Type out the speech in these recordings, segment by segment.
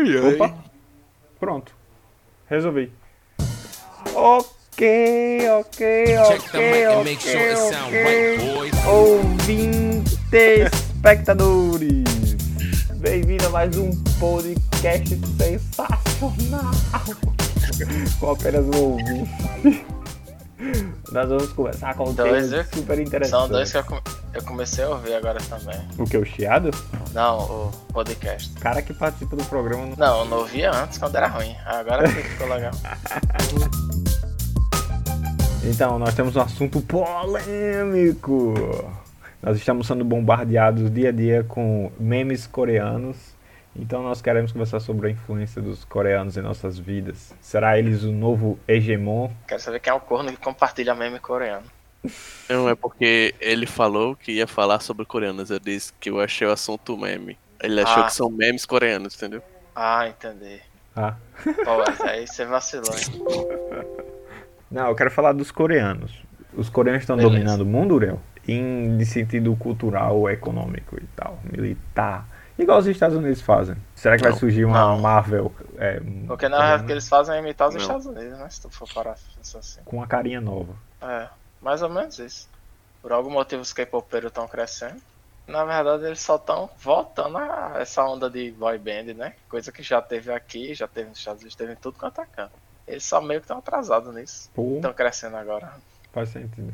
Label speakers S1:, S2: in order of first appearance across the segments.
S1: Opa. Pronto. Resolvi. Ok, ok, ok, ok, ok. Ouvintes, espectadores. Bem-vindo a mais um podcast sensacional. Com apenas um ouvinte. Nós vamos conversar com um
S2: Dois, viu?
S1: super interessante.
S2: São dois que eu, come- eu comecei a ouvir agora também.
S1: O que, o chiado?
S2: Não, o podcast.
S1: Cara que participa do programa não
S2: Não, eu não ouvia antes quando era ruim. Agora que ficou legal.
S1: Então, nós temos um assunto polêmico. Nós estamos sendo bombardeados dia a dia com memes coreanos. Então, nós queremos conversar sobre a influência dos coreanos em nossas vidas. Será eles o novo hegemon?
S2: Quero saber quem é o corno que compartilha meme coreano.
S3: Não, é porque ele falou que ia falar sobre coreanos. Eu disse que eu achei o assunto meme. Ele achou
S2: Ah.
S3: que são memes coreanos, entendeu?
S2: Ah, entendi.
S1: Ah.
S2: Pô, mas aí você vacilou, hein?
S1: Não, eu quero falar dos coreanos. Os coreanos estão
S2: Beleza.
S1: dominando o mundo, Uriel? Em de sentido cultural, econômico e tal, militar. Igual os Estados Unidos fazem. Será que vai
S3: Não.
S1: surgir uma
S2: Não.
S1: Marvel é,
S2: Porque na verdade o que eles fazem é imitar os
S3: Não.
S2: Estados Unidos, né? Se tu for parar assim.
S1: com uma carinha nova?
S2: É, mais ou menos isso. Por algum motivo os K-popeiros estão crescendo. Na verdade, eles só estão voltando a essa onda de boy band, né? Coisa que já teve aqui, já teve nos Estados Unidos, teve em tudo quanto é canto. Eles só meio que estão atrasados nisso. Estão crescendo agora.
S1: faz sentido.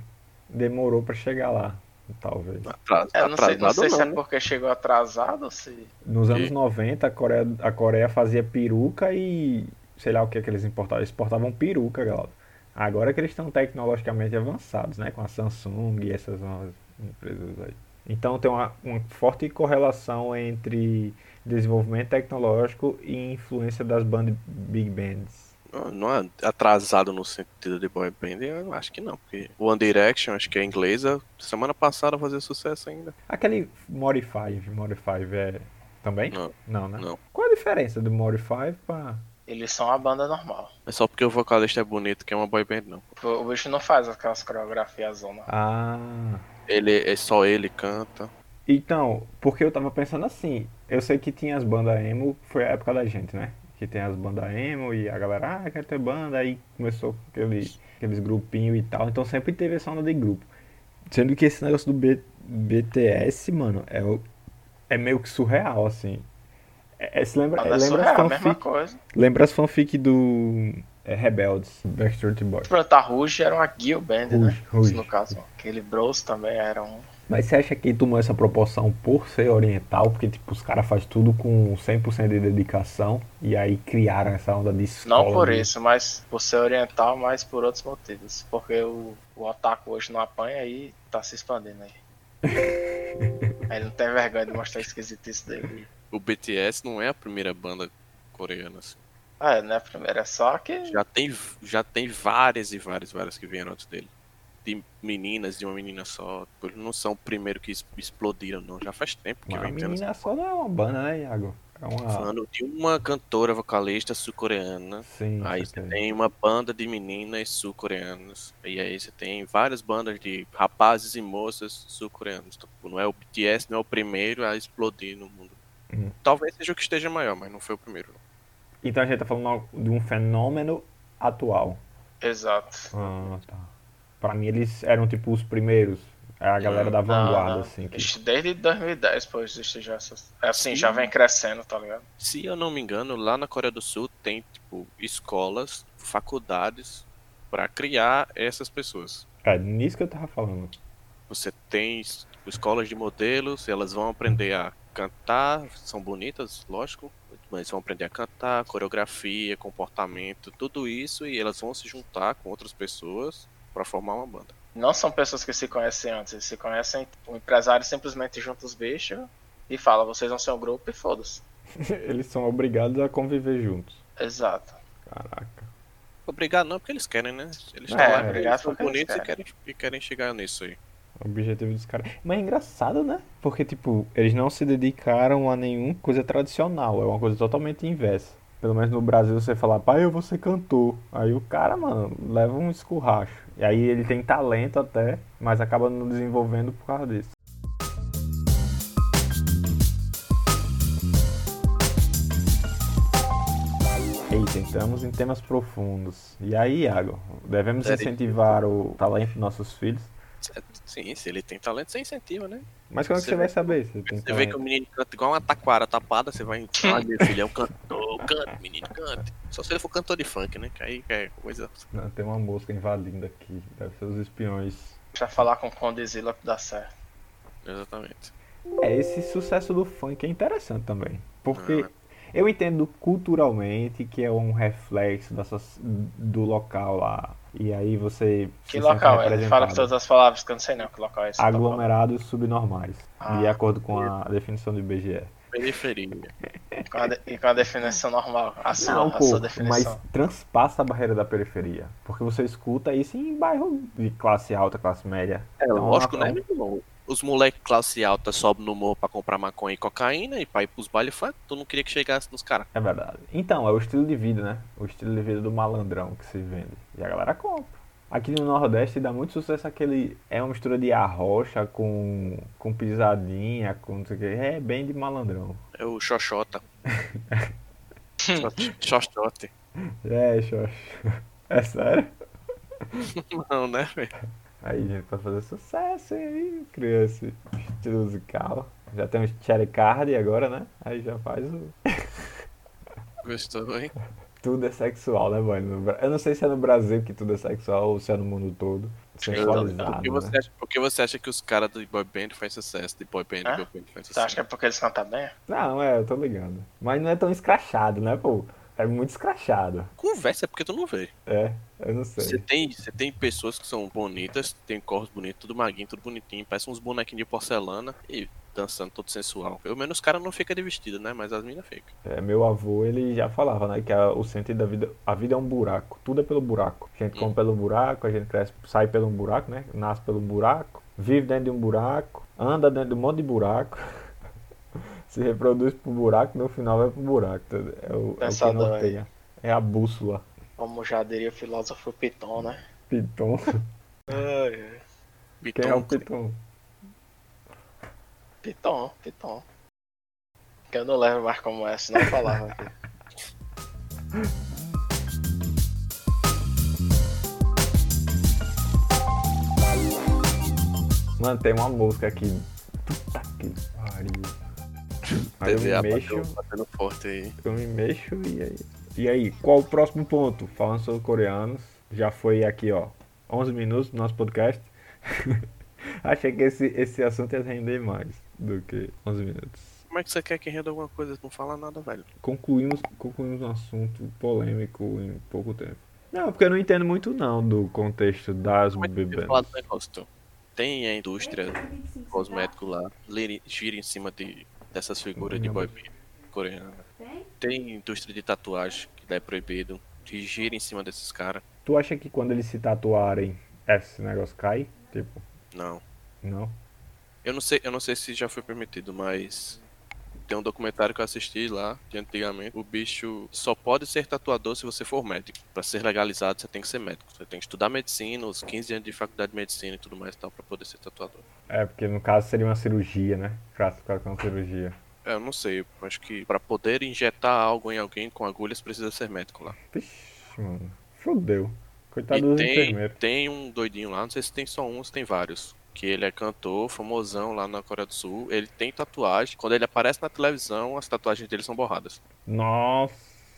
S1: Demorou pra chegar lá, talvez.
S3: Atras-
S2: É, não sei, não sei se é
S3: né?
S2: porque chegou atrasado ou se.
S1: Nos anos
S3: E-
S1: 90, a Coreia, a Coreia fazia peruca e sei lá o que é que eles importavam. Eles exportavam peruca, galera. Agora que eles estão tecnologicamente avançados, né? Com a Samsung e essas novas empresas aí. Então tem uma, uma forte correlação entre desenvolvimento tecnológico e influência das bandas big bands.
S3: Não, é atrasado no sentido de boy band, eu acho que não. Porque One Direction, acho que é inglesa, semana passada fazia sucesso ainda.
S1: Aquele Modify, Modify é também?
S3: Não,
S1: Não, né?
S3: não.
S1: Qual a diferença do Modify pra
S2: Eles são a banda normal.
S3: É só porque o vocalista é bonito que é uma boy band, não.
S2: O o bicho não faz aquelas coreografias zona.
S1: Ah.
S3: Ele é só ele canta.
S1: Então, porque eu tava pensando assim, eu sei que tinha as bandas emo, foi a época da gente, né? Que tem as bandas emo e a galera, ah, quero ter banda, aí começou aquele, aqueles grupinhos e tal, então sempre teve essa onda de grupo. Sendo que esse negócio do B- BTS, mano, é, é meio que surreal, assim. É, é- se lembra,
S2: Banda
S1: lembra,
S2: surreal, a
S1: as
S2: mesma
S1: fanfic,
S2: coisa.
S1: lembra as fanfic do é, Rebeldes, Backstreet Boys.
S2: Pronto, a Rouge era uma Gil Band, né?
S1: Rouge, Rouge.
S2: No caso. Aquele Bros também era um.
S1: Mas você acha que tomou essa proporção por ser oriental? Porque, tipo, os caras fazem tudo com 100% de dedicação e aí criaram essa onda de escola.
S2: Não por isso, mas por ser oriental, mas por outros motivos. Porque o, o otaku hoje não apanha e tá se expandindo aí. aí ele não tem vergonha de mostrar esquisitice dele.
S3: O BTS não é a primeira banda coreana, assim.
S2: Ah, é, não é a primeira, é só que.
S3: Já tem, já tem várias e várias, várias que vieram antes dele. De meninas, de uma menina só. Eles não são o primeiro que explodiram, não. Já faz tempo que
S1: Mas a
S3: vem
S1: menina só não é uma banda, né, Iago? É uma.
S3: Falando de uma cantora vocalista sul-coreana.
S1: Sim,
S3: Aí você tem uma banda de meninas sul-coreanas. E aí você tem várias bandas de rapazes e moças sul-coreanos. Então, tipo, não é o BTS, não é o primeiro a explodir no mundo.
S1: Uhum.
S3: Talvez seja o que esteja maior, mas não foi o primeiro. não.
S1: Então a gente tá falando de um fenômeno atual.
S2: Exato.
S1: Ah, tá. Pra mim eles eram tipo os primeiros. É a galera da vanguarda,
S2: Não, não.
S1: assim. Que...
S2: Desde 2010, pô, existe já essas. é Assim,
S3: Sim.
S2: já vem crescendo, tá ligado?
S3: Se eu não me engano, lá na Coreia do Sul tem, tipo, escolas, faculdades para criar essas pessoas.
S1: É nisso que eu tava falando.
S3: Você tem escolas de modelos, elas vão aprender a cantar, são bonitas, lógico, mas vão aprender a cantar, coreografia, comportamento, tudo isso, e elas vão se juntar com outras pessoas para formar uma banda.
S2: Não são pessoas que se conhecem antes, eles se conhecem. O empresário simplesmente junta os bichos e fala: vocês vão ser um grupo e foda-se.
S1: eles são obrigados a conviver juntos.
S2: Exato.
S1: Caraca.
S3: Obrigado não, porque eles querem, né? Eles
S1: É,
S3: estão lá,
S2: obrigado
S3: eles são
S2: porque eles
S3: bonitos e
S2: querem.
S3: querem, e querem chegar nisso aí.
S1: O objetivo dos caras. Mas é engraçado, né? Porque, tipo, eles não se dedicaram a nenhuma coisa tradicional. É uma coisa totalmente inversa. Pelo menos no Brasil você fala, pai, eu vou ser cantor. Aí o cara, mano, leva um escurracho. E aí ele tem talento até, mas acaba não desenvolvendo por causa disso. Eita, entramos em temas profundos. E aí, Iago, devemos incentivar o talento dos nossos filhos?
S3: Sim, se ele tem talento, você incentiva, né?
S1: Mas como é que
S3: Você
S1: você vai saber se
S3: Você vê que o menino canta igual uma taquara tapada, você vai. Ai, meu filho, é um cantor, cante, menino, cante. Só se ele for cantor de funk, né? Que aí é coisa.
S1: Não, tem uma mosca invadindo aqui. Deve ser os espiões.
S2: Pra falar com o Condizila que dá certo.
S3: Exatamente.
S1: É, esse sucesso do funk é interessante também. Porque
S3: Ah.
S1: eu entendo culturalmente que é um reflexo da soci- do local lá. E aí você.
S2: Que
S1: se
S2: local
S1: sente
S2: é? Ele fala todas as palavras, que eu não sei não que local é esse.
S1: Aglomerados subnormais.
S2: Ah.
S1: de acordo com a definição do IBGE.
S3: Periferia.
S2: Com a de- E com a definição normal. A sua,
S1: Não,
S2: a
S1: pô,
S2: sua
S1: mas
S2: definição.
S1: transpassa a barreira da periferia. Porque você escuta isso em bairro de classe alta, classe média.
S3: É
S1: Então,
S3: lógico,
S1: é
S3: né,
S1: um-
S3: meu irmão? Os moleques classe alta sobem no morro pra comprar maconha e cocaína e pra ir pros bailes funk. Tu não queria que chegasse nos caras.
S1: É verdade. Então, é o estilo de vida, né? O estilo de vida do malandrão que se vende. E a galera compra. Aqui no Nordeste dá muito sucesso aquele. É uma mistura de arrocha com, com pisadinha, com não sei o que. É bem de malandrão.
S3: É o Xoxota. Xoxote.
S1: É, xoxa. É sério?
S3: Não, né, velho?
S1: Aí, gente, pra fazer sucesso, aí cria esse estilo musical. Já tem um cherry card agora, né? Aí já faz o.
S3: Gostou, hein?
S1: Tudo é sexual, né, mano? Eu não sei se é no Brasil que tudo é sexual ou se é no mundo todo. Sensualizado.
S3: Por que, você
S1: né?
S3: acha, por que você acha que os caras do boy band fazem sucesso? De boy band,
S2: Hã?
S3: girl band faz
S2: Você acha que
S3: sucesso?
S2: é porque eles cantam bem?
S1: Não, é, eu tô ligado. Mas não é tão escrachado, né, pô? É muito escrachado.
S3: Conversa é porque tu não vê.
S1: É, eu não
S3: Você
S1: sei.
S3: tem, você tem pessoas que são bonitas, tem corpos bonitos, tudo maguinho, tudo bonitinho, parece uns bonequinhos de porcelana e dançando todo sensual. Pelo menos os caras não ficam de vestido, né? Mas as minas ficam.
S1: É, meu avô, ele já falava, né, que a- o sentido da vida, a vida é um buraco, tudo é pelo buraco. A gente come pelo buraco, a gente cresce, sai pelo buraco, né, nasce pelo buraco, vive dentro de um buraco, anda dentro de um monte de buraco, se reproduz pro buraco, no final vai pro buraco. entendeu? É o, é o que norteia. É a bússola.
S2: Como já diria o filósofo Piton, né?
S1: Piton.
S3: Piton,
S1: Quem é o Piton?
S2: Piton, Piton. Que eu não levo mais como essa, não falava aqui.
S1: Mano, tem uma música aqui. Puta que pariu. Aí eu me mexo,
S3: bateu- batendo forte aí.
S1: eu me mexo e aí. E aí, qual o próximo ponto? Falando sobre coreanos. Já foi aqui, ó, 11 minutos do nosso podcast. Achei que esse, esse assunto ia render mais do que 11 minutos.
S3: Como é que você quer que renda alguma coisa? Não fala nada, velho.
S1: Concluímos, concluímos um assunto polêmico em pouco tempo. Não, porque eu não entendo muito não do contexto das
S3: Como é
S1: bebidas.
S3: Tem a indústria cosmético lá, gira em cima de, dessas figuras de boy coreana. Tem indústria de tatuagem, que é proibido, que gira em cima desses caras.
S1: Tu acha que quando eles se tatuarem, esse negócio cai? Tipo,
S3: Não.
S1: não?
S3: Eu não sei, eu não sei se já foi permitido, mas tem um documentário que eu assisti lá de antigamente. O bicho só pode ser tatuador se você for médico. Pra ser legalizado, você tem que ser médico. Você tem que estudar medicina, os 15 anos de faculdade de medicina e tudo mais e tal pra poder ser tatuador.
S1: É, porque no caso seria uma cirurgia, né? Classificado como cirurgia.
S3: Eu não sei, acho que pra poder injetar algo em alguém com agulhas precisa ser médico lá.
S1: Vixe, mano. Fudeu. Coitado
S3: E
S1: dos
S3: tem,
S1: enfermeiros.
S3: tem um doidinho lá, não sei se tem só um, se tem vários. Que ele é cantor, famosão lá na Coreia do Sul. Ele tem tatuagem. Quando ele aparece na televisão, as tatuagens dele são borradas.
S1: Nossa,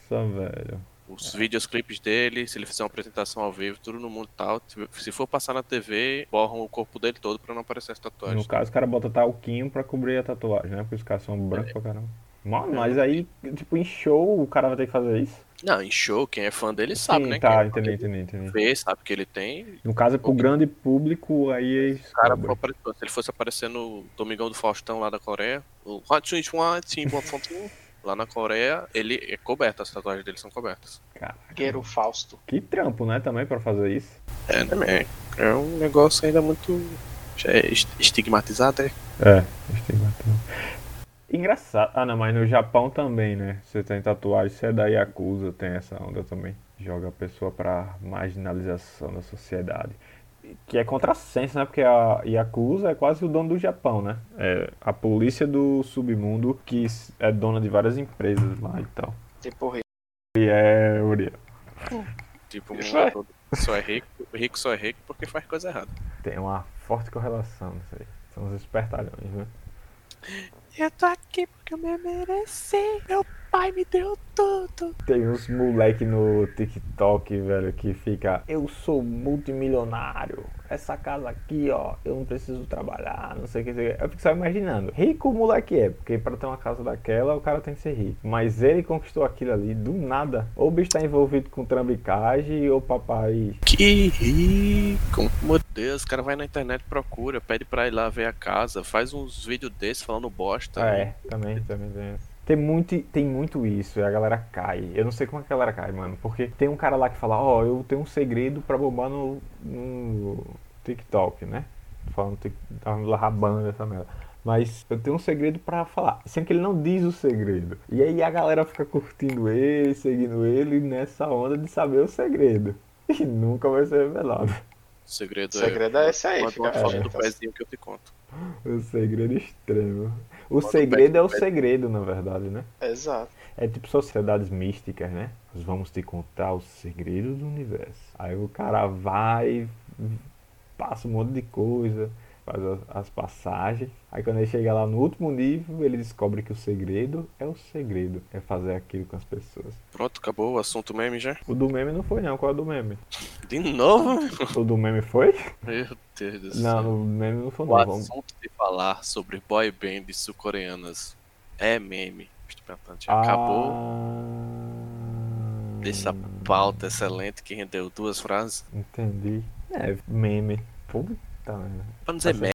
S1: velho.
S3: Os vídeos, clipes dele, se ele fizer uma apresentação ao vivo, tudo no mundo tal. Se- for passar na TV, borram o corpo dele todo pra não aparecer as tatuagens.
S1: No caso, o cara bota talquinho pra cobrir a tatuagem, né? Porque os caras são brancos pra caramba. Mano, mas aí, tipo, em show, o cara vai ter que fazer isso?
S3: Não, em show, quem é fã dele sabe,
S1: Sim,
S3: né?
S1: tá,
S3: é
S1: entendi, entendi, entendi.
S3: Vê, sabe que ele tem.
S1: No caso, pro grande público, aí
S3: O cara, se ele fosse aparecer no Domingão do Faustão lá da Coreia, o Hot Chuan Tim Bonfontin, lá na Coreia, ele é coberto, as tatuagens dele são cobertas.
S1: Caraca.
S2: Guerreiro Fausto.
S1: Que trampo, né, também, pra fazer isso.
S3: É, man? É um negócio ainda muito já é est- estigmatizado, é?
S1: É, estigmatizado. Engraçado. Ah, não, mas no Japão também, né? Você tem tatuagem, você é da Yakuza, tem essa onda também. Joga a pessoa pra marginalização da sociedade. Que é contrassenso, né? Porque a Yakuza é quase o dono do Japão, né? É a polícia do submundo que é dona de várias empresas lá e tal.
S2: Tipo,
S1: E é, Uriel.
S3: Tipo, o mundo
S2: é.
S3: todo só é rico, rico só é rico porque faz coisa errada.
S1: Tem uma forte correlação nisso aí. São os espertalhões, né?
S3: Eu tô aqui porque eu me mereci. Meu pai me deu tudo.
S1: Tem uns moleque no TikTok, velho, que fica Eu sou multimilionário. Essa casa aqui, ó, eu não preciso trabalhar, não sei o que. Eu fico só imaginando. Rico o moleque é, porque pra ter uma casa daquela, o cara tem que ser rico. Mas ele conquistou aquilo ali do nada. Ou o bicho tá envolvido com trambicagem, ou papai.
S3: Que rico. Meu Deus, o cara vai na internet, procura, pede pra ir lá ver a casa, faz uns vídeos desses falando bosta.
S1: Ah, é, também, também tem isso. Tem muito, tem muito isso, e a galera cai. Eu não sei como é que a galera cai, mano. Porque tem um cara lá que fala, ó, eu tenho um segredo pra bombar no, no TikTok, né? Falando, tá lá rabando essa merda. Mas eu tenho um segredo pra falar. Sendo que ele não diz o segredo. E aí a galera fica curtindo ele, seguindo ele nessa onda de saber o segredo. E nunca vai ser revelado.
S3: O segredo,
S2: O segredo é esse aí, fica
S3: uma foto
S2: fica-
S3: do pezinho que eu te conto.
S1: O segredo extremo. O
S3: Bota o
S1: segredo
S3: pé-
S1: é o
S3: pé-
S1: segredo, na verdade, né?
S2: Exato.
S1: É tipo sociedades místicas, né? Nós vamos te contar os segredos do universo. Aí o cara vai, passa um monte de coisa, faz as, as passagens. Aí quando ele chega lá no último nível, ele descobre que o segredo é o segredo. É fazer aquilo com as pessoas.
S3: Pronto, acabou o assunto meme já?
S1: O do meme não foi não, qual é o do meme?
S3: De novo?
S1: O do meme foi?
S3: Meu Deus do céu.
S1: Não, no meme não foi
S3: O
S1: não. Vamos...
S3: assunto de falar sobre boy bands sul-coreanas é meme. Já acabou
S1: Ah,
S3: dessa pauta excelente que rendeu duas frases.
S1: Entendi. É, meme. Puta merda.
S3: Pra não dizer
S1: Tá
S3: meme.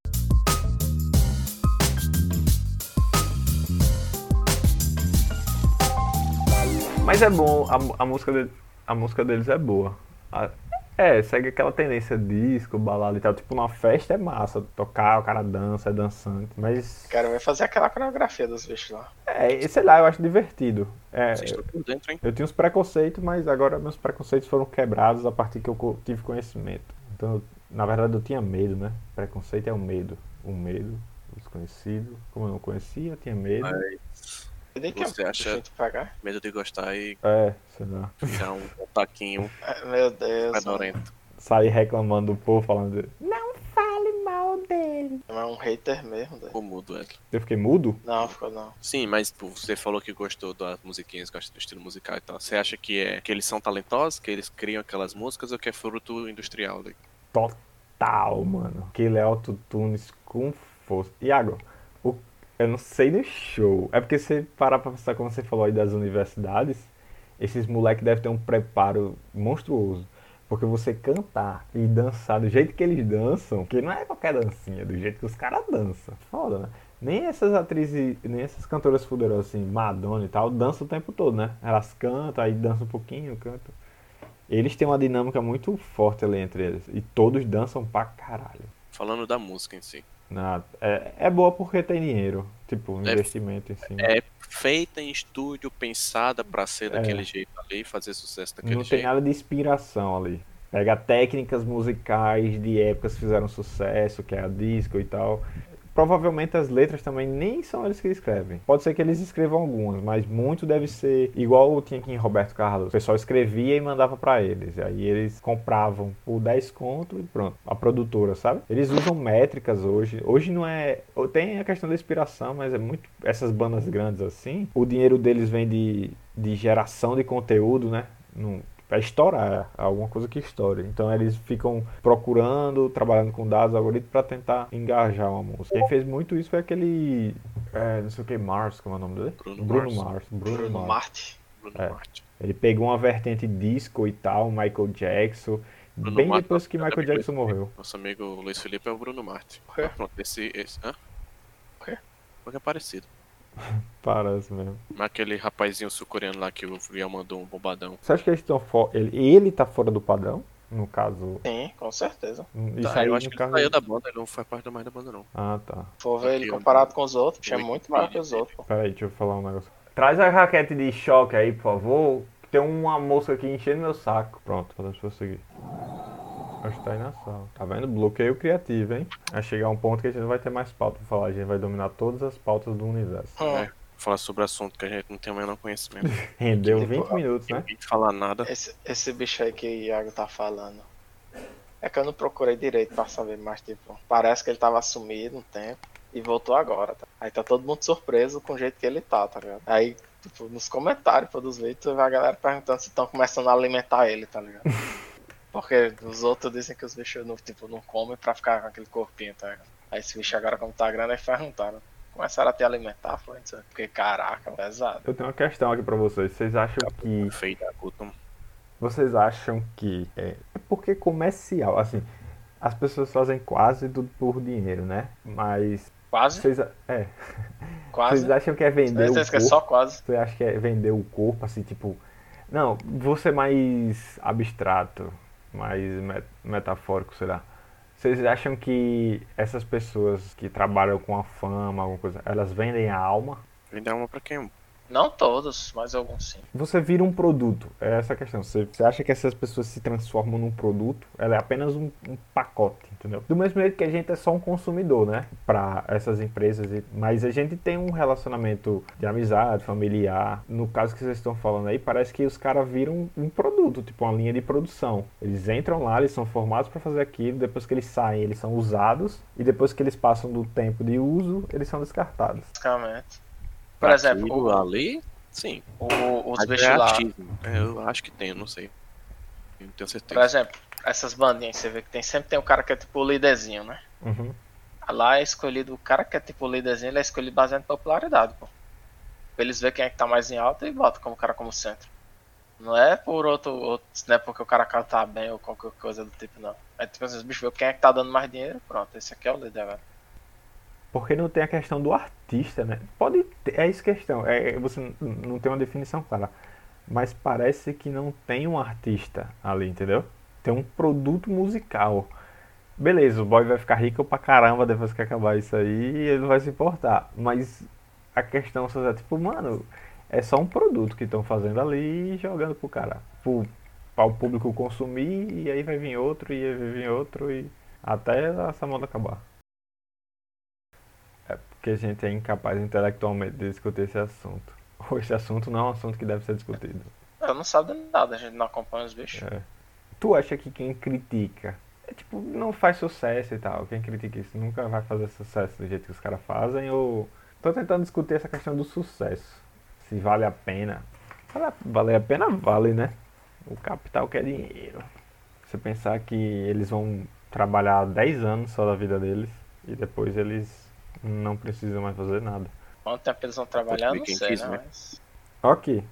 S1: Mas é bom, a, a música de- a música deles é boa. A- é, segue aquela tendência disco, balada e tal. Tipo, numa festa é massa, tocar, o cara dança, é dançante. Mas,
S2: Quero ver fazer aquela coreografia dos bichos lá.
S1: é, sei lá, eu acho divertido. É,
S3: Vocês estão por dentro, hein?
S1: eu tinha uns preconceitos, mas agora meus preconceitos foram quebrados a partir que eu tive conhecimento. Então, eu- na verdade, eu tinha medo, né? Preconceito é o medo. O medo, o desconhecido. Como eu não conhecia, eu tinha medo.
S3: Mas
S2: daí que
S3: Você
S2: é
S3: acha-
S2: pagar?
S3: medo de gostar e
S1: É, sei lá.
S3: dar um taquinho
S2: É, Meu Deus. mano.
S3: fedorento.
S1: Sair reclamando do povo, falando. Não fale mal dele.
S2: É um hater mesmo, doido.
S3: Ficou mudo, Ed.
S1: Eu fiquei mudo?
S2: Não, ficou não.
S3: Sim, mas pô, você falou que gostou das musiquinhas, gosta do estilo musical e tal. Você acha que é que eles são talentosos, que eles criam aquelas músicas ou que é fruto industrial? né?
S1: Total, mano. Aquele é autotunes com força. Iago, o, eu não sei no show. É porque você parar pra pensar, como você falou aí das universidades, esses moleques devem ter um preparo monstruoso. Porque você cantar e dançar do jeito que eles dançam, que não é qualquer dancinha, do jeito que os caras dançam. Foda, né? Nem essas atrizes, nem essas cantoras fuderosas assim, Madonna e tal, dançam o tempo todo, né? Elas cantam, aí dançam um pouquinho, cantam. Eles têm uma dinâmica muito forte ali entre eles. E todos dançam pra caralho.
S3: Falando da música em si.
S1: É, é boa porque tem dinheiro. Tipo, um
S3: É-
S1: investimento em cima.
S3: É feita em estúdio, pensada pra ser
S1: É.
S3: daquele jeito ali e fazer sucesso daquele
S1: Não tem
S3: jeito.
S1: nada de inspiração ali. Pega técnicas musicais de épocas que fizeram sucesso, que é a disco e tal. Provavelmente as letras também nem são eles que escrevem. Pode ser que eles escrevam algumas, mas muito deve ser igual tinha aqui em Roberto Carlos. O pessoal escrevia e mandava pra eles. Aí eles compravam por 10 conto e pronto. A produtora, sabe? Eles usam métricas hoje. Hoje não é. Tem a questão da inspiração, mas é muito. Essas bandas grandes assim, o dinheiro deles vem de, de geração de conteúdo, né? Não, para estourar, é alguma coisa que estoure. Então eles ficam procurando, trabalhando com dados, algoritmos para tentar engajar uma música. Quem fez muito isso foi aquele, é, não sei o que, Mars, como é o nome dele?
S3: Bruno Mars.
S1: Mars. Bruno,
S2: Bruno
S1: Mars.
S2: Marte.
S3: Bruno
S1: É.
S3: Marte.
S1: Ele pegou uma vertente disco e tal, Michael Jackson,
S3: Bruno
S1: bem
S3: Mars,
S1: depois que Michael Jackson
S3: Luiz
S1: morreu.
S3: Nosso amigo Luiz Felipe é o Bruno Marte.
S2: O quê?
S3: Pronto, esse. esse hã?
S2: O quê?
S3: Porque é parecido.
S1: Parece mesmo.
S3: Mas aquele rapazinho sul-coreano lá que o Viel mandou um bombadão.
S1: Você acha que eles estão fora? Ele, ele tá fora do padrão? No caso.
S2: Sim, com certeza.
S1: Isso
S3: Tá,
S1: aí,
S3: eu acho que ele saiu da banda, ele não faz parte mais da banda, não.
S1: Ah, tá.
S2: For ver ele comparado com os outros, é muito maior que os outros.
S1: Peraí, deixa eu falar um negócio. Traz a raquete de choque aí, por favor. Tem uma moça aqui enchendo meu saco. Pronto, podemos prosseguir. Acho que tá aí na sala. Tá vendo? Bloqueio criativo, hein? Vai chegar um ponto que a gente não vai ter mais pauta pra falar. A gente vai dominar todas as pautas do universo.
S2: Hum.
S3: É, falar sobre assunto que a gente não tem o menor conhecimento.
S1: Rendeu
S2: Tipo,
S1: 20 minutos, né?
S3: Ninguém falar nada.
S2: Esse, esse bicho aí que o Iago tá falando. É que eu não procurei direito pra saber, mas tipo, parece que ele tava sumido um tempo e voltou agora, tá? Aí tá todo mundo surpreso com o jeito que ele tá, tá ligado? Aí, tipo, nos comentários pô, dos vídeos, tu vê a galera perguntando se estão começando a alimentar ele, tá ligado? Porque os outros dizem que os bichos não, tipo, não comem pra ficar com aquele corpinho, tá ligado? Aí esse bicho agora, como tá grande, aí perguntaram. Começaram a te alimentar, foi isso? Porque caraca, pesado.
S1: Eu tenho uma questão aqui pra vocês. Vocês acham que.
S3: Guto.
S1: Vocês acham que. É, é porque comercial, assim. As pessoas fazem quase tudo por dinheiro, né? Mas.
S2: Quase,
S1: Vocês, é,
S2: quase.
S1: vocês acham que é vender o
S2: Certeza que é
S1: corpo?
S2: só quase.
S1: Você acha que é vender o corpo, assim, tipo. Não, vou ser mais abstrato, mais met- metafórico, sei lá. Vocês acham que essas pessoas que trabalham com a fama, alguma coisa, elas vendem a alma?
S3: Vender uma pra quem?
S2: Não todos, mas alguns sim.
S1: Você vira um produto, é essa a questão. Você, você acha que essas pessoas se transformam num produto? Ela é apenas um, um pacote, entendeu? Do mesmo jeito que a gente é só um consumidor, né? Para essas empresas, mas a gente tem um relacionamento de amizade, familiar. No caso que vocês estão falando aí, parece que os caras viram um produto, tipo uma linha de produção. Eles entram lá, eles são formados para fazer aquilo, depois que eles saem, eles são usados, e depois que eles passam do tempo de uso, eles são descartados.
S2: Basicamente. Por exemplo,
S3: aquilo
S2: o-
S3: ali, sim.
S2: O- os
S3: é
S2: lá.
S3: achismo. É, eu acho que tem, não sei. Não tenho certeza.
S2: Por exemplo, essas bandinhas, você vê que tem, sempre tem um cara que é tipo o líderzinho, né?
S1: Uhum.
S2: Lá é escolhido, o cara que é tipo o líderzinho, ele é escolhido baseado em popularidade, pô. Pra eles verem quem é que tá mais em alta e bota como cara como centro. Não é por outro, outro não é porque o cara canta bem ou qualquer coisa do tipo, não. É tipo assim, os bichos veem quem é que tá dando mais dinheiro, pronto, esse aqui é o líder, velho.
S1: Porque não tem a questão do artista, né? Pode ter, é isso questão. É, você n- não tem uma definição clara. Mas parece que não tem um artista ali, entendeu? Tem um produto musical. Beleza, o boy vai ficar rico pra caramba depois que acabar isso aí e ele vai se importar. Mas a questão é tipo, mano, é só um produto que estão fazendo ali e jogando pro cara. Pro, para o público consumir e aí vai vir outro e aí vai vir outro e até essa moda acabar. É porque a gente é incapaz intelectualmente de discutir esse assunto. Ou esse assunto não é um assunto que deve ser discutido.
S2: Eu não sabe nada, a gente não acompanha os bichos.
S1: É. Tu acha que quem critica é tipo, não faz sucesso e tal? Quem critica isso nunca vai fazer sucesso do jeito que os caras fazem? Ou. Tô tentando discutir essa questão do sucesso. Se vale a pena. Vale- a pena, vale, né? O capital quer dinheiro. Você pensar que eles vão trabalhar 10 anos só da vida deles e depois eles não precisam mais fazer nada.
S2: Quanto tempo eles vão trabalhar, não sei,
S3: quis,
S2: né? Mas...
S1: Ok.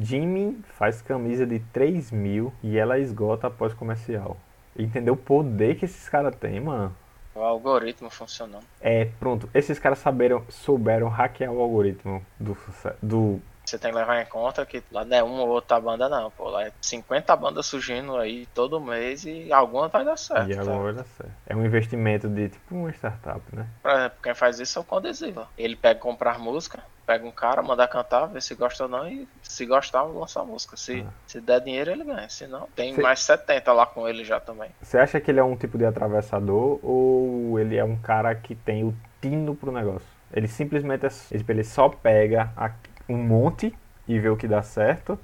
S1: Jimmy faz camisa de 3 mil e ela esgota após comercial. Entendeu o poder que esses caras têm, mano?
S2: O algoritmo funcionando.
S1: É, pronto. Esses caras saberam, souberam hackear o algoritmo do, do.
S2: Você tem que levar em conta que lá não é uma ou outra banda, não, pô. Lá é 50 bandas surgindo aí todo mês e alguma vai dar certo.
S1: e
S2: tá?
S1: agora vai dar certo. É um investimento de tipo uma startup, né?
S2: Por exemplo, quem faz isso é o Condesiva. Ele pega comprar música, pega um cara, manda cantar, vê se gosta ou não e se gostar, lança a música. Se,
S1: Ah.
S2: se der dinheiro, ele ganha. Se não, tem
S1: Cê-
S2: mais 70 lá com ele já também.
S1: Você acha que ele é um tipo de atravessador ou ele é um cara que tem o tino pro negócio? Ele simplesmente é, ele só pega a- um monte e vê o que dá certo?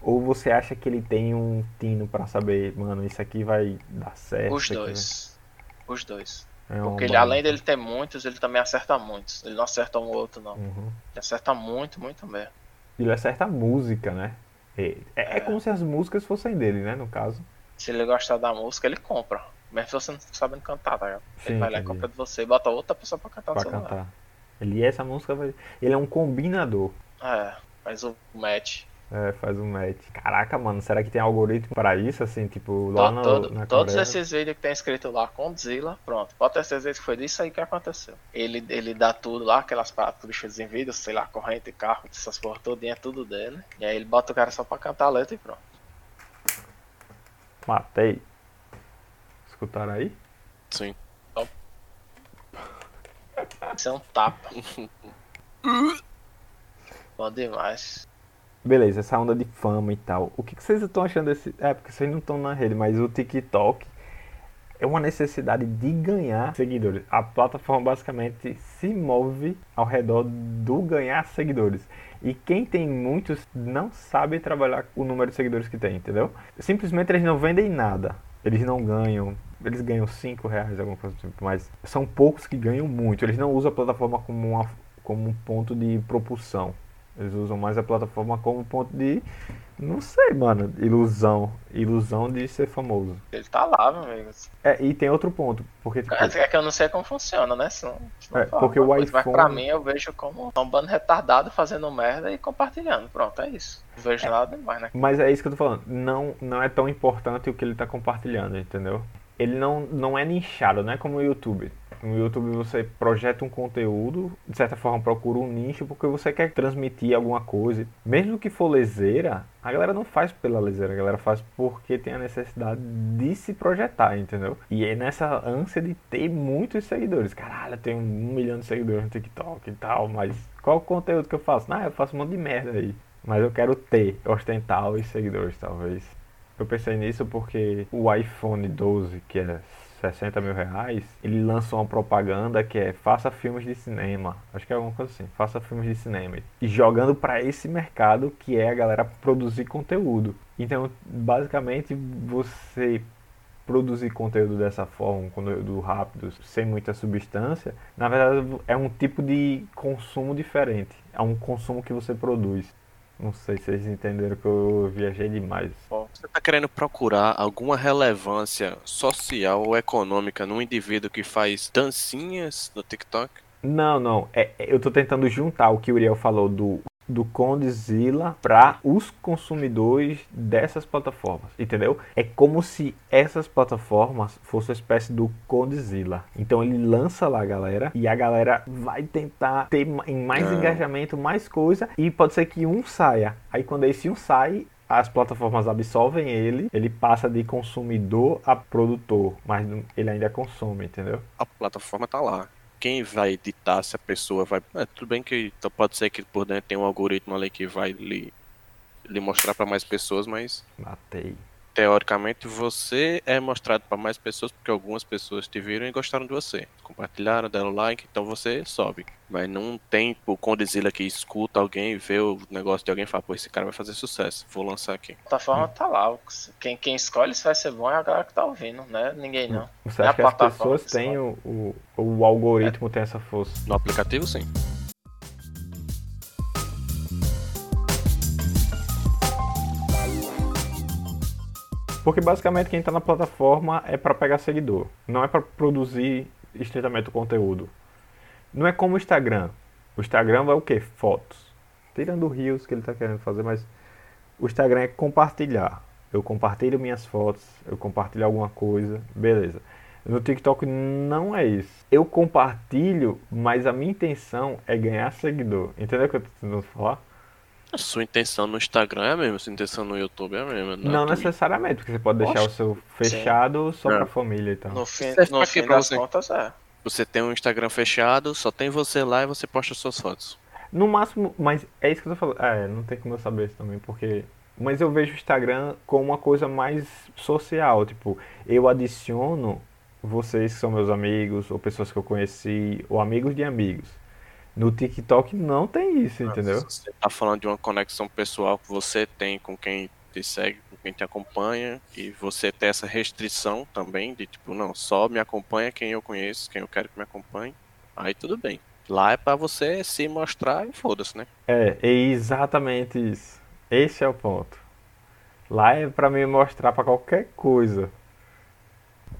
S1: Ou você acha que ele tem um tino pra saber, mano, isso aqui vai dar certo?
S2: Os dois. Os dois.
S1: é
S2: Porque ele, além dele ter muitos, ele também acerta muitos. Ele não acerta um ou outro, não.
S1: Uhum.
S2: Ele acerta muito, muito mesmo.
S1: Ele acerta a música, né? É, é- é como se as músicas fossem dele, né? No caso.
S2: Se ele gostar da música, ele compra. Mesmo se você não sabendo cantar, tá?
S1: Sim,
S2: Ele vai lá e compra de você e bota outra pessoa pra cantar no
S1: Pra
S2: seu lugar.
S1: Ele essa música vai. Ele é um combinador.
S2: É, faz o match.
S1: É, faz um match. Caraca, mano, será que tem algoritmo pra isso, assim, tipo, lá
S2: todo-
S1: na
S2: todos
S1: Coreia?
S2: esses vídeos que tem escrito lá, Condzilla, pronto. Pode ter certeza que foi disso aí que aconteceu. Ele, ele dá tudo lá, aquelas paradas que o bicho em vídeo, sei lá, corrente, carro, essas porra todinha, é tudo dele. E aí ele bota o cara só pra cantar a letra e pronto.
S1: Matei. Escutaram aí?
S3: Sim.
S2: Isso é um tapa. Bom demais.
S1: Beleza, essa onda de fama e tal. O que, que vocês estão achando desse. É, porque vocês não estão na rede, mas o TikTok é uma necessidade de ganhar seguidores. A plataforma basicamente se move ao redor do ganhar seguidores. E quem tem muitos não sabe trabalhar o número de seguidores que tem, entendeu? Simplesmente eles não vendem nada. Eles não ganham. Eles ganham 5 reais, alguma coisa do tipo, mas são poucos que ganham muito. Eles não usam a plataforma como, uma, como um ponto de propulsão. Eles usam mais a plataforma como ponto de. Não sei, mano. Ilusão. Ilusão de ser famoso.
S2: Ele tá lá, meu amigo.
S1: É, e tem outro ponto. Porque, tipo,
S2: É que eu não sei como funciona, né? Senão, senão
S1: É,
S2: fala
S1: porque
S2: alguma
S1: o
S2: coisa. Mas
S1: iPhone-
S2: pra mim eu vejo como um bando retardado fazendo merda e compartilhando. Pronto, é isso. Não vejo nada demais, né?
S1: Mas é isso que eu tô falando. Não, não é tão importante o que ele tá compartilhando, entendeu? Ele não, não é nichado, não é como o YouTube. No YouTube você projeta um conteúdo, de certa forma procura um nicho porque você quer transmitir alguma coisa. Mesmo que for leseira, a galera não faz pela leseira, a galera faz porque tem a necessidade de se projetar, entendeu? E é nessa ânsia de ter muitos seguidores. Caralho, eu tenho um milhão de seguidores no TikTok e tal, mas qual o conteúdo que eu faço? Ah, eu faço um monte de merda aí. Mas eu quero ter, ostentar os seguidores, talvez. Eu pensei nisso porque o iPhone 12, que é 60 mil reais, ele lançou uma propaganda que é faça filmes de cinema. Acho que é alguma coisa assim, faça filmes de cinema. E jogando para esse mercado que é a galera produzir conteúdo. Então, basicamente, você produzir conteúdo dessa forma, um conteúdo rápido, sem muita substância, na verdade é um tipo de consumo diferente. É um consumo que você produz. Não sei se vocês entenderam que eu viajei demais.
S3: Você tá querendo procurar alguma relevância social ou econômica num indivíduo que faz dancinhas no TikTok?
S1: Não, não. É, é- eu tô tentando juntar o que o Uriel falou do, do Condzilla para os consumidores dessas plataformas, entendeu? É como se essas plataformas fossem uma espécie do Condzilla. Então ele lança lá a galera e a galera vai tentar ter mais
S3: Não.
S1: engajamento, mais coisa e pode ser que um saia. Aí quando esse um sai, as plataformas absorvem ele, ele passa de consumidor a produtor, mas ele ainda consome, entendeu?
S3: A plataforma tá lá. Quem vai editar se a pessoa vai. É, tudo bem que então pode ser que por dentro tem um algoritmo ali que vai lhe, lhe mostrar para mais pessoas, mas
S1: Matei.
S3: Teoricamente você é mostrado para mais pessoas porque algumas pessoas te viram e gostaram de você. Compartilharam, deram like, então você sobe. Mas não tem o Condizila que escuta alguém, vê o negócio de alguém e fala, pô, esse cara vai fazer sucesso, vou lançar aqui.
S2: A plataforma tá lá. Quem, quem escolhe se vai ser bom é a galera que tá ouvindo, né? Ninguém não.
S1: Você
S2: É
S1: acha
S2: a
S1: que as pessoas têm o, o, o algoritmo tem essa força?
S3: No aplicativo, sim.
S1: Porque basicamente quem tá na plataforma é para pegar seguidor, não é para produzir estritamente o conteúdo. Não é como o Instagram. O Instagram vai o quê? Fotos. Tirando Reels que ele tá querendo fazer, mas o Instagram é compartilhar. Eu compartilho minhas fotos, eu compartilho alguma coisa, beleza. No TikTok não é isso. Eu compartilho, mas a minha intenção é ganhar seguidor. Entendeu o que eu tô tentando falar?
S3: A sua intenção no Instagram é a mesma, sua intenção no YouTube é a mesma.
S1: Não
S3: Twitch.
S1: necessariamente, porque você pode deixar
S3: Oxe.
S1: o seu fechado só
S3: É.
S1: pra família e tal.
S2: No fim, no fim das
S3: você?
S2: contas, é.
S3: Você tem um Instagram fechado, só tem você lá e você posta suas fotos.
S1: No máximo, mas é isso que eu tô falando. É, não tem como eu saber isso também, porque. Mas eu vejo o Instagram como uma coisa mais social. Tipo, eu adiciono vocês que são meus amigos, ou pessoas que eu conheci, ou amigos de amigos. No TikTok não tem isso, entendeu?
S3: Você tá falando de uma conexão pessoal que você tem com quem te segue, com quem te acompanha, e você tem essa restrição também de tipo, não, só me acompanha quem eu conheço, quem eu quero que me acompanhe. Aí tudo bem. Lá é pra você se mostrar e foda-se, né?
S1: É, é exatamente isso. Esse é o ponto. Lá é pra me mostrar pra qualquer coisa.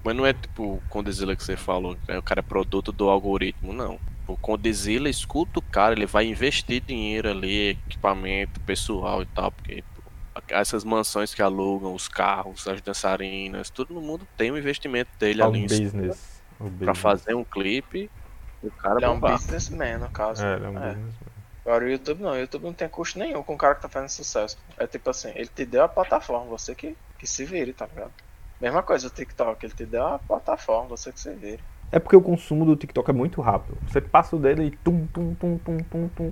S3: Mas não é tipo o Condizila que você falou, né? o cara é produto do algoritmo, não. O Condizila escuta o cara, ele vai investir dinheiro ali, equipamento pessoal e tal, porque pô, essas mansões que alugam, os carros, as dançarinas, tudo no mundo tem um investimento dele
S1: É o
S3: ali em cima
S1: business.
S3: Pra
S1: business.
S3: fazer um clipe e o cara
S2: Ele é um
S3: bombar.
S2: businessman, no caso.
S1: É, ele é um
S2: É.
S1: business.
S2: Agora o YouTube não, o YouTube não tem custo nenhum com o cara que tá fazendo sucesso. É tipo assim, ele te deu a plataforma, você que, que se vire, tá ligado? Mesma coisa o TikTok, ele te deu a plataforma, você que se vire.
S1: É porque o consumo do TikTok é muito rápido. Você passa o dedo e tum, tum, tum, tum, tum, tum.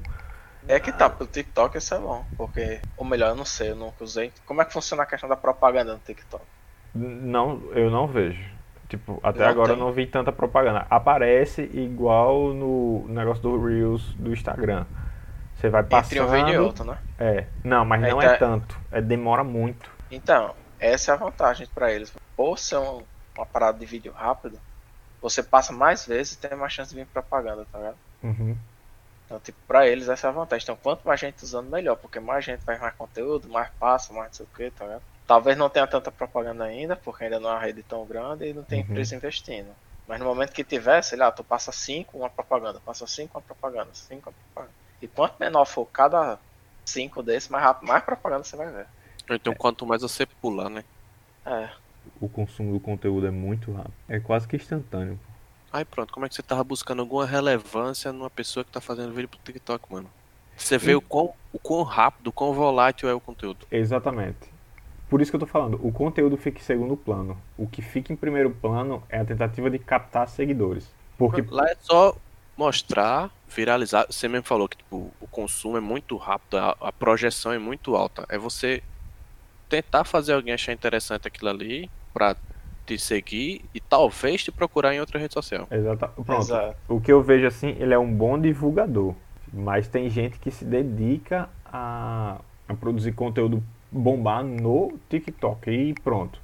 S2: É que tá, pro TikTok isso é bom, porque, ou melhor, eu não sei, eu nunca usei. Como é que funciona a questão da propaganda no TikTok?
S1: Não, eu não vejo. Tipo, até
S2: Não
S1: agora eu
S2: tem.
S1: não vi tanta propaganda. Aparece igual no negócio do Reels do Instagram. Você vai passando.
S2: Entre um vídeo e outro, né?
S1: É. Não, mas não
S2: tá-
S1: é tanto. É demora muito.
S2: Então, essa é a vantagem pra eles. Ser um- uma parada de vídeo rápido, você passa mais vezes e tem mais chance de vir propaganda, tá ligado?
S1: Uhum.
S2: Então, tipo, pra eles essa é a vantagem. Então, quanto mais gente usando, melhor. Porque mais gente faz mais conteúdo, mais passa, mais não sei o que, tá ligado? Talvez não tenha tanta propaganda ainda, porque ainda não é uma rede tão grande e não tem
S1: Uhum.
S2: empresa investindo. Mas no momento que tiver, sei lá, tu passa 5, uma propaganda, passa 5, uma propaganda, 5, uma propaganda. E quanto menor for cada 5 desses, mais rápido, mais propaganda você vai ver.
S3: Então quanto mais você pular, né?
S2: É.
S1: O consumo do conteúdo é muito rápido. É quase que instantâneo.
S3: Aí pronto, como é que você tava buscando alguma relevância numa pessoa que tá fazendo vídeo pro TikTok, mano? Você vê o quão, o quão rápido, o quão volátil é o conteúdo.
S1: Exatamente. Por isso que eu tô falando, o conteúdo fica em segundo plano. O que fica em primeiro plano é a tentativa de captar seguidores. Porque
S3: Lá é só mostrar, viralizar. Você mesmo falou que tipo, o consumo é muito rápido, a, a projeção é muito alta. É você tentar fazer alguém achar interessante aquilo ali pra te seguir e talvez te procurar em outra rede social.
S1: Exata... Pronto.
S2: Exato.
S1: O que eu vejo assim, ele é um bom divulgador. Mas tem gente que se dedica a, a produzir conteúdo bombar no TikTok. E pronto.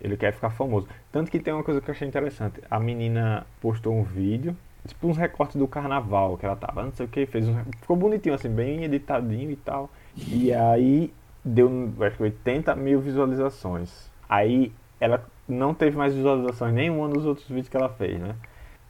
S1: Ele quer ficar famoso. Tanto que tem uma coisa que eu achei interessante. A menina postou um vídeo, tipo uns recortes do carnaval que ela tava, não sei o que, fez um. Ficou bonitinho, assim, bem editadinho e tal. E aí deu acho que 80 mil visualizações. Aí ela não teve mais visualizações nenhuma nos outros vídeos que ela fez, né?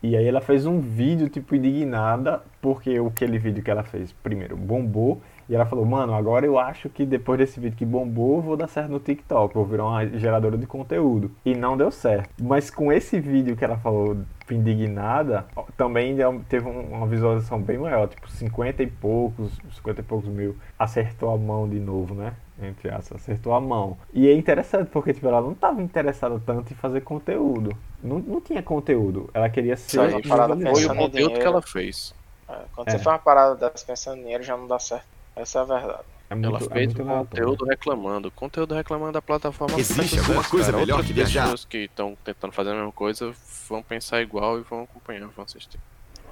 S1: E aí ela fez um vídeo, tipo, indignada, porque aquele vídeo que ela fez, primeiro, bombou, e ela falou, mano, agora eu acho que depois desse vídeo que bombou, vou dar certo no TikTok, vou virar uma geradora de conteúdo. E não deu certo. Mas com esse vídeo que ela falou indignada, também teve um- uma visualização bem maior, tipo 50 e poucos, 50 e poucos mil. Acertou a mão de novo, né? Entre aspas, acertou a mão. E é interessante porque tipo, ela não estava interessada tanto em fazer conteúdo. Não, não tinha conteúdo. Ela queria ser
S2: aí.
S3: Foi o conteúdo que ela fez.
S2: É, Quando
S1: É.
S2: você faz uma parada dessa pensando em dinheiro, já não dá certo. Essa é a verdade.
S1: É muito,
S3: Ela
S1: é
S3: fez
S1: aleatório.
S3: conteúdo reclamando. Conteúdo reclamando da plataforma.
S4: Existe alguma coisa
S3: cara.
S4: melhor
S3: Outras
S4: que viajar?
S3: pessoas que estão tentando fazer a mesma coisa vão pensar igual e vão acompanhar, vão assistir.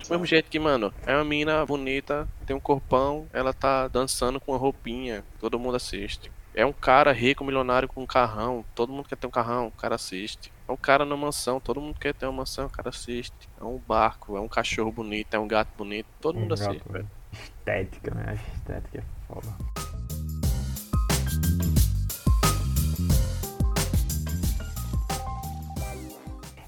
S3: Do mesmo jeito que, mano, é uma menina bonita, tem um corpão, ela tá dançando com uma roupinha, todo mundo assiste. É um cara rico, milionário com um carrão, todo mundo quer ter um carrão, o cara assiste. É um cara numa mansão, todo mundo quer ter uma mansão, o cara assiste. É um barco, é um cachorro bonito, é um gato bonito, todo
S1: Um
S3: mundo
S1: gato,
S3: assiste, velho.
S1: Estética, né? A estética é foda.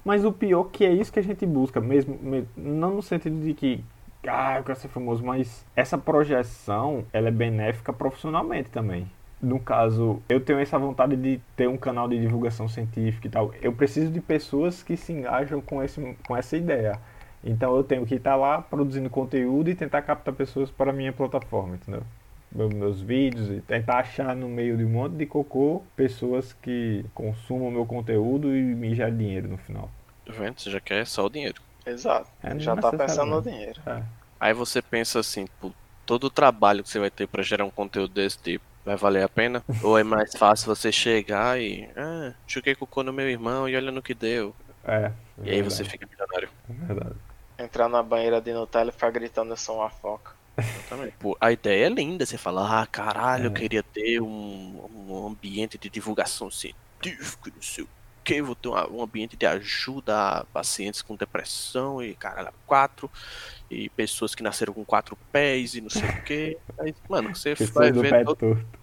S1: Mas o pior que é isso que a gente busca, mesmo, me- não no sentido de que ah, eu quero ser famoso, mas essa projeção, ela é benéfica profissionalmente também. No caso, eu tenho essa vontade de ter um canal de divulgação científica e tal. Eu preciso de pessoas que se engajam com, esse, com essa ideia. Então eu tenho que estar lá produzindo conteúdo e tentar captar pessoas para a minha plataforma, entendeu? Meu- Meus vídeos e tentar achar no meio de um monte de cocô pessoas que consumam meu conteúdo e me gerem dinheiro no final.
S3: Tá vendo? Você já quer só o dinheiro.
S2: Exato.
S1: É,
S2: já tá pensando no
S1: necessariamente.
S2: dinheiro.
S1: É.
S3: Aí você pensa assim, pô, todo o trabalho que você vai ter pra gerar um conteúdo desse tipo, vai valer a pena? Ou é mais fácil você chegar e, ah, choquei cocô no meu irmão e olha no que deu.
S1: É,
S3: E aí
S1: verdade,
S3: você fica milionário.
S1: é verdade.
S2: Entrar na banheira de Nutella e ficar gritando eu sou uma foca.
S3: Exatamente. Pô, a ideia é linda, você fala, ah, caralho, eu
S1: É.
S3: queria ter um, um ambiente de divulgação científica, não sei o vou ter um ambiente de ajuda a pacientes com depressão e caralho, quatro, e pessoas que nasceram com quatro pés e não sei o que. Aí, mano, você vai
S1: Pessoas do
S3: ver
S1: pé
S3: todo-
S1: torto.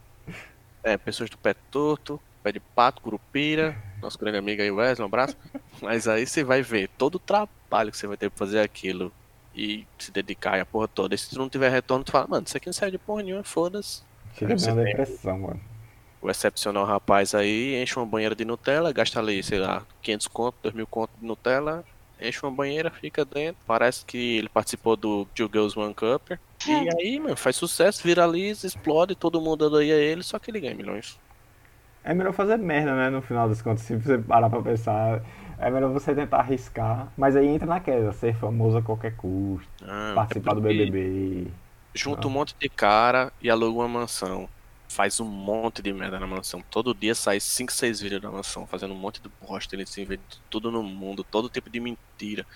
S3: É, pessoas do pé torto, pé de pato, curupira, nosso grande amigo aí, Wesley, um abraço. Mas aí você vai ver todo o trabalho que você vai ter pra fazer aquilo e se dedicar e a porra toda. E se tu não tiver retorno, tu fala, mano, isso aqui não serve de porra nenhuma, foda-se.
S1: Chega uma
S3: tem-
S1: depressão, mano.
S3: O excepcional rapaz aí enche uma banheira de Nutella, gasta ali, sei lá, 500 conto, 2 mil conto de Nutella, enche uma banheira, fica dentro. Parece que ele participou do Two Girls One Cup. E aí, mano, faz sucesso, viraliza, explode, todo mundo odeia ele, só que ele ganha milhões.
S1: É melhor fazer merda, né? No final das contas, se você parar pra pensar, é melhor você tentar arriscar. Mas aí entra naquela, ser famoso a qualquer custo,
S3: Ah,
S1: participar
S3: é
S1: do BBB.
S3: Junta um monte de cara e aluga uma mansão. Faz um monte de merda na mansão. Todo dia sai 5, 6 vídeos da mansão, fazendo um monte de bosta, ele se inventa tudo no mundo, todo tipo de mentira.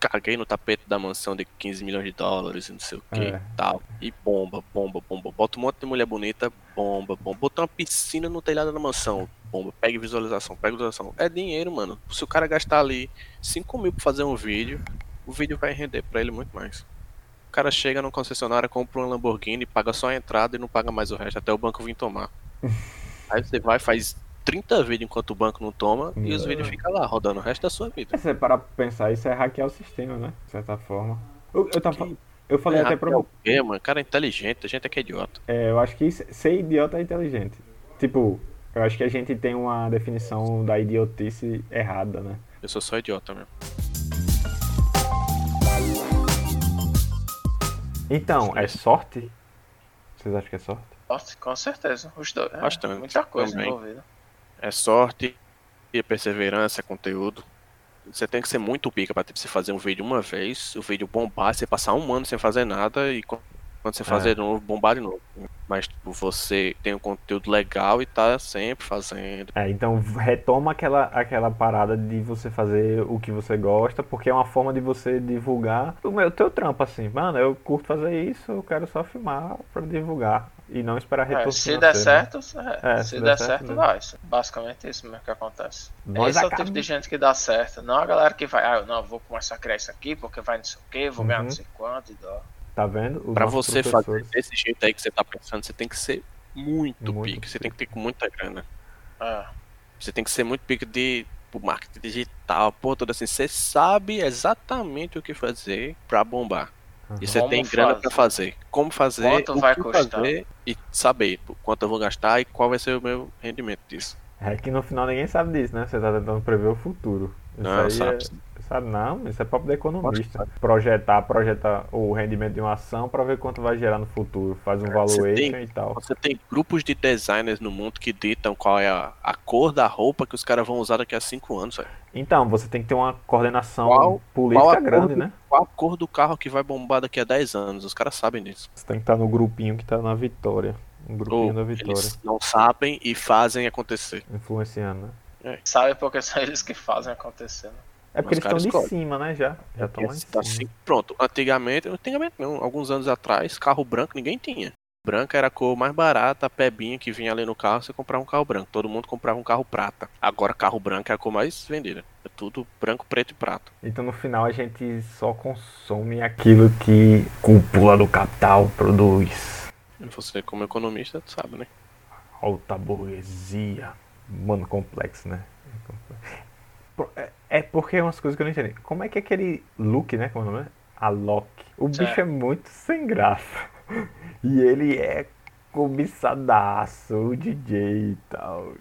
S3: Caguei no tapete da mansão de 15 milhões de dólares e não sei o que
S1: É.
S3: tal. E bomba, bomba, bomba. Bota um monte de mulher bonita, bomba, bomba. Botou uma piscina no telhado da mansão, bomba. Pega visualização, pega visualização. É dinheiro, mano. Se o cara gastar ali 5 mil pra fazer um vídeo, o vídeo vai render pra ele muito mais. O cara chega no concessionário, compra um Lamborghini, paga só a entrada e não paga mais o resto, até o banco vir tomar. Aí você vai, faz 30 vídeos enquanto o banco não toma e os
S1: É.
S3: vídeos ficam lá, rodando o resto da sua vida.
S1: Se você parar pra pensar, isso é hackear o sistema, né? De certa forma. Eu, eu, tava,
S3: Que-
S1: eu falei
S3: É,
S1: até pra
S3: é mano? Cara é inteligente, a gente é que é idiota.
S1: É, eu acho que ser idiota é inteligente. Tipo, eu acho que a gente tem uma definição da idiotice errada, né?
S3: Eu sou só idiota mesmo.
S1: Então, é sorte? Vocês acham que é sorte?
S2: Sorte, Com certeza, os dois. É,
S3: Bastante,
S2: Muita coisa
S3: também.
S2: envolvida.
S3: É sorte e perseverança, é conteúdo. Você tem que ser muito pica pra tipo, você fazer um vídeo uma vez, o vídeo bombar, você passar um ano sem fazer nada e quando você fazer
S1: É.
S3: de novo, bombar de novo. Mas tipo, você tem um conteúdo legal e tá sempre fazendo.
S1: É, então retoma aquela, aquela parada de você fazer o que você gosta, porque é uma forma de você divulgar o meu teu trampo, assim. Mano, eu curto fazer isso, eu quero só filmar pra divulgar. E não esperar
S2: É,
S1: retorno
S2: se der
S1: né?
S2: certo, é,
S1: É,
S2: se, der, certo,
S1: né?
S2: vai. Basicamente isso mesmo que acontece.
S1: Nós
S2: Esse é o tipo de gente que dá certo. Não a galera que vai, ah, eu não, vou começar a criar isso aqui porque vai não sei o que, vou ganhar
S1: Uhum.
S2: não sei quanto e dó.
S1: Tá vendo? Nossos
S3: você fazer desse jeito aí que você tá pensando, você tem que ser muito,
S1: Muito
S3: pique. Você
S1: pique.
S3: tem que ter muita grana.
S2: É.
S3: Você tem que ser muito pique de pro marketing digital, pô, tudo assim. Você sabe exatamente o que fazer pra bombar. E você
S2: Como
S3: tem grana pra fazer. Como fazer,
S2: Quanto
S3: o
S2: vai
S3: que
S2: custar?
S3: fazer e saber quanto eu vou gastar e qual vai ser o meu rendimento disso.
S1: É que no final ninguém sabe disso, né? Você tá tentando prever o futuro. Isso
S3: Não,
S1: aí
S3: sabe.
S1: é. Sabe, não, isso é papo da economista. Projetar, projetar o rendimento de uma ação pra ver quanto vai gerar no futuro. Faz um
S3: Você
S1: valuation
S3: tem-
S1: e tal.
S3: Você tem grupos de designers no mundo que ditam qual é a, a cor da roupa que os caras vão usar daqui a cinco anos. velho.
S1: Então, você tem que ter uma coordenação
S3: Qual-
S1: política
S3: qual
S1: grande,
S3: do-
S1: né?
S3: Qual a cor do carro que vai bombar daqui a 10 anos? Os caras sabem disso.
S1: Você tem que estar no grupinho que tá na vitória. Um grupinho da vitória.
S3: eles não sabem e fazem acontecer.
S1: Influenciando, né?
S2: Sabe porque são eles que fazem acontecer. Né?
S1: É porque
S3: Os
S1: eles estão de cima, né? Já. Já estão lá em
S3: Tá
S1: cima.
S3: assim, pronto, antigamente, antigamente não, alguns anos atrás, carro branco ninguém tinha. Branca era a cor mais barata, a pebinha que vinha ali no carro, você comprava um carro branco. Todo mundo comprava um carro prata. Agora carro branco é a cor mais vendida. É tudo branco, preto e prata.
S1: Então no final a gente só consome aquilo que cúpula do capital produz.
S3: Você, como economista, sabe, né?
S1: Alta burguesia. Mano, complexo, né? É- É porque é umas coisas que eu não entendi. Como é que aquele Luke, né? Como é o nome? A Loki. O bicho
S2: Certo.
S1: é muito sem graça. E ele é cobiçadaço, o DJ e tal.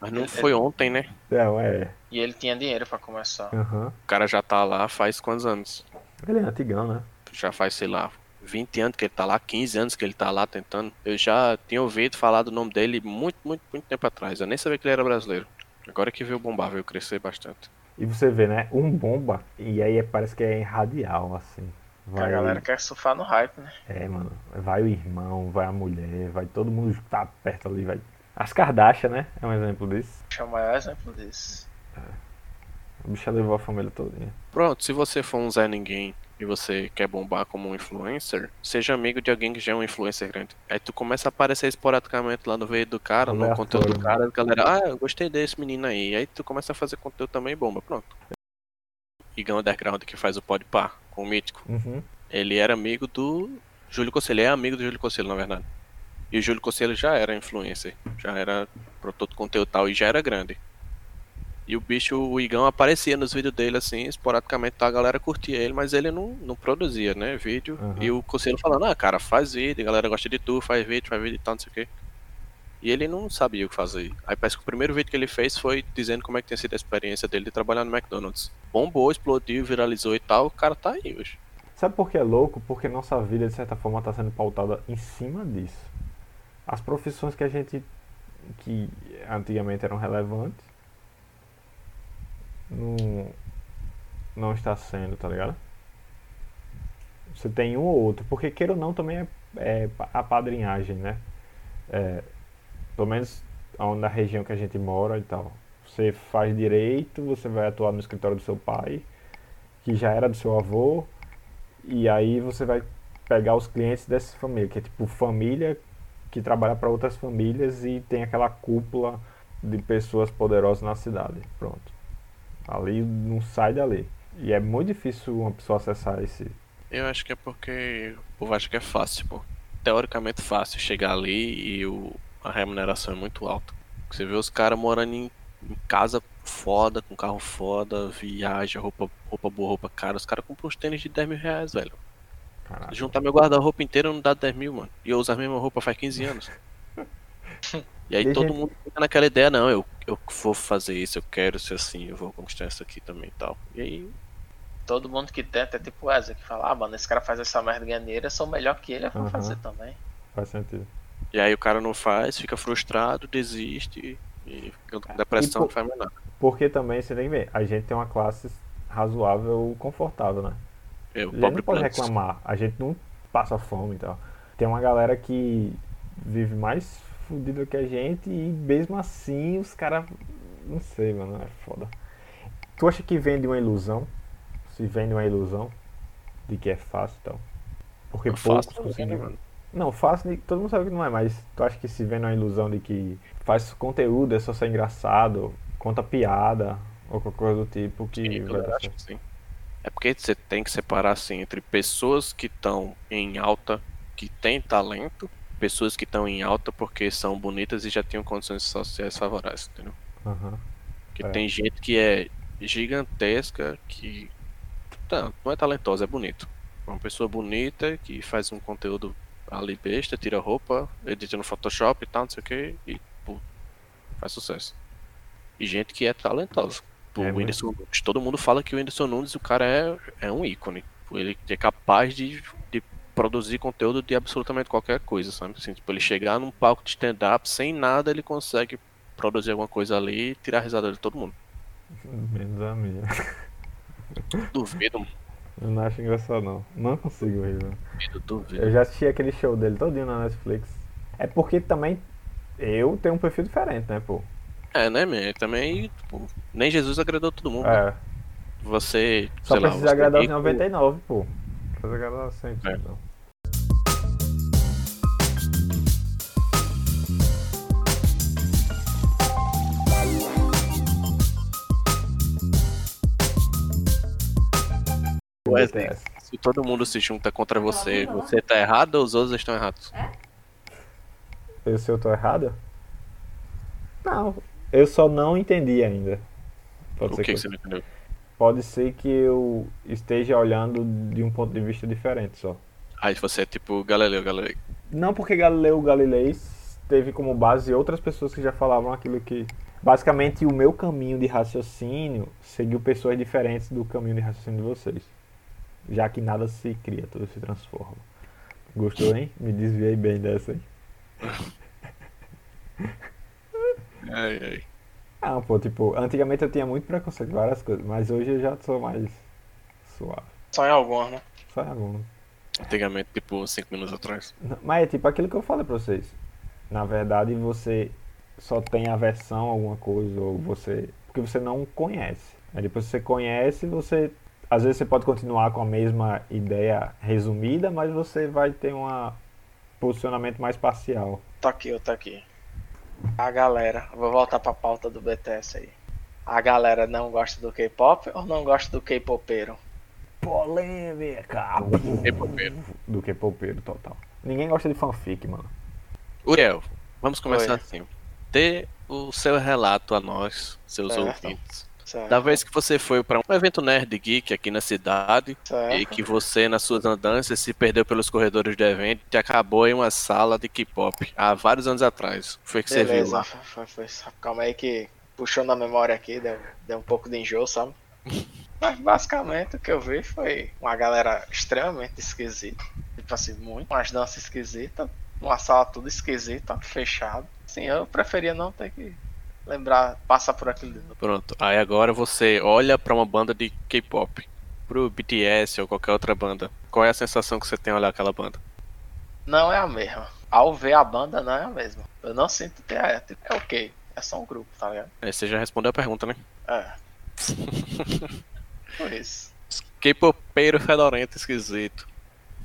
S3: Mas não
S2: Ele-
S3: foi ontem, né?
S1: Não, é.
S2: E ele tinha dinheiro pra começar.
S1: Aham.
S3: O cara já tá lá faz quantos anos?
S1: Ele é antigão, né?
S3: Já faz, sei lá, 20 anos que ele tá lá, 15 anos que ele tá lá tentando. Eu já tinha ouvido falar do nome dele muito, muito, muito tempo atrás. Eu nem sabia que ele era brasileiro. Agora que veio bombar, veio crescer bastante.
S1: E você vê, né? Um bomba. E aí é- parece que é radial, assim.
S2: Que a galera quer surfar no hype, né?
S1: É, mano. Vai o irmão, vai a mulher, vai todo mundo tá perto ali, vai. As Kardashian, né? É um exemplo disso.
S2: Acho que é o maior exemplo disso.
S1: A bicha levou a família todinha.
S3: Pronto, se você for um Zé Ninguém e você quer bombar como um influencer, seja amigo de alguém que já é um influencer grande. Aí tu começa a aparecer esporadicamente lá no veio do cara, no
S1: Aleatório,
S3: conteúdo do cara, a galera, ah, eu gostei desse menino aí. Aí tu começa a fazer conteúdo também e bomba, pronto. Igão Underground que faz o Podpah com o Mítico.
S1: Uhum.
S3: Ele era amigo do Júlio Conselho, é amigo do Júlio Conselho, na verdade. E o Júlio Conselho já era influencer, já era produtor de conteúdo tal, e já era grande. E o bicho, o Igão, aparecia nos vídeos dele assim, esporadicamente, tá? a galera curtia ele, mas ele não, não produzia, né, vídeo.
S1: Uhum.
S3: E o Conselho falando, ah, cara, faz vídeo, a galera gosta de tu, faz vídeo, faz vídeo e tal, não sei o quê. E ele não sabia o que fazer. Aí parece que o primeiro vídeo que ele fez foi dizendo como é que tinha sido a experiência dele de trabalhar no McDonald's. Bombou, explodiu, viralizou e tal, o cara tá aí hoje.
S1: Sabe por que é louco? Porque nossa vida, de certa forma, está sendo pautada em cima disso. As profissões que a gente. que antigamente eram relevantes. Não. não está sendo, tá ligado? Você tem um ou outro. Porque, queira ou não, também é, é a padrinhagem, né? É, pelo menos na região que a gente mora e tal. Você faz direito, você vai atuar no escritório do seu pai, que já era do seu avô, e aí você vai pegar os clientes dessa família, que é tipo família que trabalha para outras famílias e tem aquela cúpula de pessoas poderosas na cidade. Pronto. Ali não sai dali. E é muito difícil uma pessoa acessar esse.
S3: Eu acho que é porque o povo acha que é fácil, pô. Teoricamente fácil chegar ali e o, a remuneração é muito alta. Você vê os caras morando em, em, casa foda, com carro foda, viaja, roupa, roupa boa, roupa cara. Os caras compram uns tênis de 10 mil reais, velho. Caraca. Juntar meu guarda-roupa inteiro não dá 10 mil, mano. E eu uso a mesma roupa faz 15 anos. E aí Deixa todo mundo fica naquela ideia, não, eu, eu vou fazer isso, eu quero ser assim, eu vou conquistar isso aqui também e tal. E aí.
S2: Todo mundo que tenta é tipo o Wesley, que fala, ah, mano, esse cara faz essa merda ganha dinheiro, eu sou melhor que ele, eu vou uhum. fazer também.
S1: Faz sentido.
S3: E aí o cara não faz, fica frustrado, desiste e fica com depressão, e por, faz mais nada.
S1: Porque também, você tem que ver, a gente tem uma classe razoável, confortável, né? Eu, a gente não pode reclamar, a gente não passa fome e tal. Tem uma galera que vive mais fudido que a gente e mesmo assim os caras. Não sei, mano, é foda. Tu acha que vende uma ilusão? Se vende uma ilusão de que é fácil e tal? Porque não poucos conseguem. Mano. Não, fácil, todo mundo sabe que não é, mas tu acha que se vende uma ilusão de que faz conteúdo, é só ser engraçado, conta piada, ou qualquer coisa do tipo que
S3: sim, vai dar certo. Sim. É porque você tem que separar assim entre pessoas que estão em alta, que têm talento, pessoas que estão em alta porque são bonitas e já tinham condições sociais favoráveis, entendeu?
S1: Uhum.
S3: Que é. tem gente que é gigantesca, que não, não é talentosa, é bonito. É uma pessoa bonita que faz um conteúdo ali besta, tira roupa, edita no Photoshop e tal, não sei o que, e pô, faz sucesso. E gente que é talentosa. Pô, é, o Whindersson, todo mundo fala que o Whindersson Nunes, o cara é, é um ícone. Ele é capaz de, de produzir conteúdo de absolutamente qualquer coisa, sabe? Assim, tipo, ele chegar num palco de stand-up sem nada, ele consegue produzir alguma coisa ali e tirar a risada de todo mundo.
S1: Menos a minha.
S3: Duvido.
S1: Eu não acho engraçado não. Não consigo rir,
S3: Duvido, duvido.
S1: Eu já assisti aquele show dele todinho na Netflix. É porque também eu tenho um perfil diferente, né, pô?
S3: É, né, meu? Também, tipo, nem Jesus agradou todo mundo.
S1: É.
S3: Né? Você,
S1: Só precisa lá, agradar os 99, pô. Precisa agradar 100, é. não.
S3: Wesley, se todo mundo se junta contra você, você tá errado ou os outros estão errados?
S1: Eu se eu tô errado? Não, eu só não entendi ainda.
S3: Pode o que, que você não entendeu?
S1: Pode ser que eu esteja olhando de um ponto de vista diferente só.
S3: Aí você é tipo Galileu Galilei.
S1: Não porque Galileu Galilei teve como base outras pessoas que já falavam aquilo que basicamente o meu caminho de raciocínio seguiu pessoas diferentes do caminho de raciocínio de vocês. Já que nada se cria, tudo se transforma. Gostou, hein? Me desviei bem dessa, hein?
S3: ai, ai.
S1: Ah, pô, tipo, antigamente eu tinha muito preconceito com várias coisas, mas hoje eu já sou mais suave.
S2: Só em algumas, né?
S1: Só em algumas.
S3: Antigamente, tipo, 5 minutos atrás.
S1: Mas é tipo aquilo que eu falei pra vocês. Na verdade, você só tem aversão a alguma coisa, ou você. Porque você não conhece. Aí depois que você conhece, você às vezes você pode continuar com a mesma ideia resumida, mas você vai ter um posicionamento mais parcial.
S2: Tá aqui, eu tá aqui. A galera, vou voltar pra pauta do BTS aí. A galera não gosta do K-pop ou não gosta do K-popeiro?
S1: Polêmica!
S3: Do K-popeiro.
S1: Do K-popeiro, total. Ninguém gosta de fanfic, mano.
S3: Uriel, vamos começar Oi. assim. Dê o seu relato a nós, seus certo. ouvintes Certo. Da vez que você foi para um evento nerd geek aqui na cidade certo. e que você, nas suas andanças, se perdeu pelos corredores do evento e acabou em uma sala de K-pop há vários anos atrás. Foi que Beleza, você viu lá.
S2: Foi, foi, foi. Calma aí que puxou na memória aqui, deu, deu um pouco de enjoo, sabe? Mas basicamente o que eu vi foi uma galera extremamente esquisita. Tipo assim, muito. Umas danças esquisitas. Uma sala tudo esquisita, fechado. Assim, eu preferia não ter que lembrar, passar por aquilo.
S3: Pronto. Aí agora você olha para uma banda de K-pop, pro BTS ou qualquer outra banda. Qual é a sensação que você tem ao olhar aquela banda?
S2: Não é a mesma. ao ver a banda não é a mesma. Eu não sinto que é, tipo, é ok. É só um grupo, tá ligado?
S3: Aí você já respondeu a pergunta, né?
S2: É. Por isso.
S3: K-popeiro fedorento esquisito.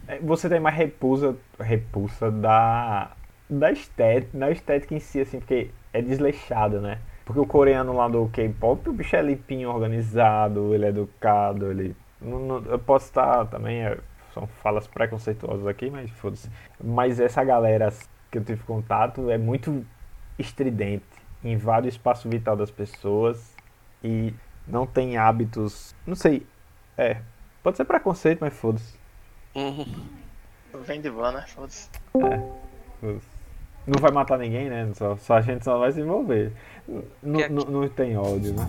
S1: É, Você tem mais repulsa, repulsa da, da estética, da estética em si, assim, porque é desleixado, né? Porque o coreano lá do K-pop, o bicho é limpinho, organizado, ele é educado, ele. não- não- eu posso estar também, é, são falas preconceituosas aqui, mas foda-se. Mas essa galera que eu tive contato é muito estridente, invade o espaço vital das pessoas e não tem hábitos. Não sei, é. Pode ser preconceito, mas foda-se.
S3: Uhum.
S2: Vem de van, né? Foda-se.
S1: Não vai matar ninguém, né? Só, só a gente só vai se envolver. N- Não tem ódio, né?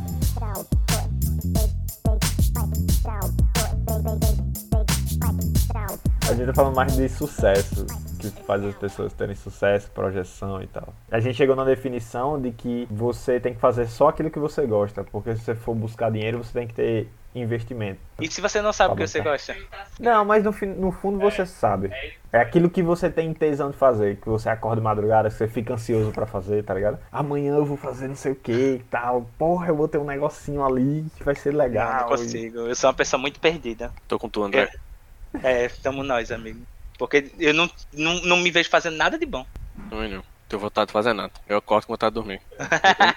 S1: A gente tá falando mais de sucesso, que faz as pessoas terem sucesso, projeção e tal. A gente chegou na definição de que você tem que fazer só aquilo que você gosta, porque se você for buscar dinheiro, você tem que ter investimento.
S4: E se você não sabe o que você gosta?
S1: Não, mas no, no fundo você sabe. É aquilo que você tem tesão de fazer, que você acorda de madrugada, que você fica ansioso pra fazer, tá ligado? Amanhã eu vou fazer não sei o que e tal. Porra, eu vou ter um negocinho ali que vai ser
S4: Não,
S1: legal.
S4: não consigo. Eu sou uma pessoa muito perdida.
S3: Tô com tu, André.
S4: É, tamo nós, amigo. Porque eu não, não, não me vejo fazendo nada de bom.
S3: Também não. Tenho vontade de fazer nada. Eu acordo com vontade de dormir.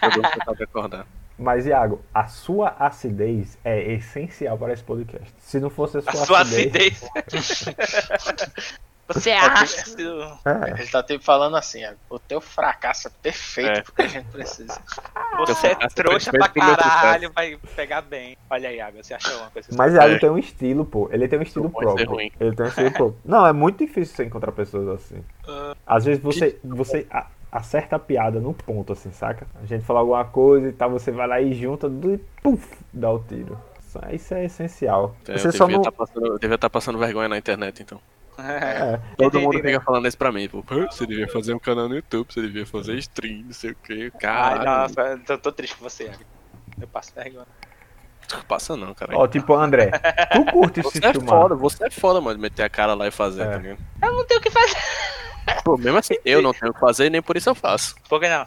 S3: Eu vontade de acordar.
S1: Mas, Iago, a sua acidez é essencial para esse podcast. Se não fosse a
S4: A
S1: sua,
S4: sua
S1: acidez.
S4: você é ácido.
S1: É,
S2: Ele tá tipo falando assim, ó, o teu fracasso é perfeito
S3: É.
S2: porque a gente precisa.
S4: Você é
S3: fracasso
S4: trouxa pra caralho, vai pegar bem. Olha aí, Água, você achou uma coisa assim?
S1: mas Iago
S3: É.
S1: tem um estilo, pô. Ele tem um estilo
S3: Não pode ser
S1: próprio.
S3: ruim.
S1: Ele tem um estilo próprio. Não, é muito difícil você encontrar pessoas assim.
S4: Ah.
S1: Às vezes você, você a- acerta a piada no ponto, assim, saca? A gente fala alguma coisa e tal, você vai lá e junta e puf, dá o tiro. Isso- é essencial.
S3: É,
S1: Você
S3: eu
S1: só
S3: devia
S1: não.
S3: estar passando, devia tá passando vergonha na internet, então.
S1: É,
S3: Todo mundo fica falando isso pra mim. Tipo, "Pô, você devia fazer um canal no YouTube, você devia fazer stream, não sei o que.
S4: Ai,
S3: Caralho.
S4: nossa, eu tô, tô triste com você. Eu passo vergonha.
S3: Não passa não, cara.
S1: Ó, tipo, André, tu curte se
S3: Você é
S1: filmar?
S3: foda, você é foda, mano, de meter a cara lá e fazer,
S1: É.
S3: tá ligado?
S4: Eu não tenho o que fazer.
S3: Pô, mesmo assim, eu não tenho o que fazer, nem por isso eu faço.
S4: Por que não?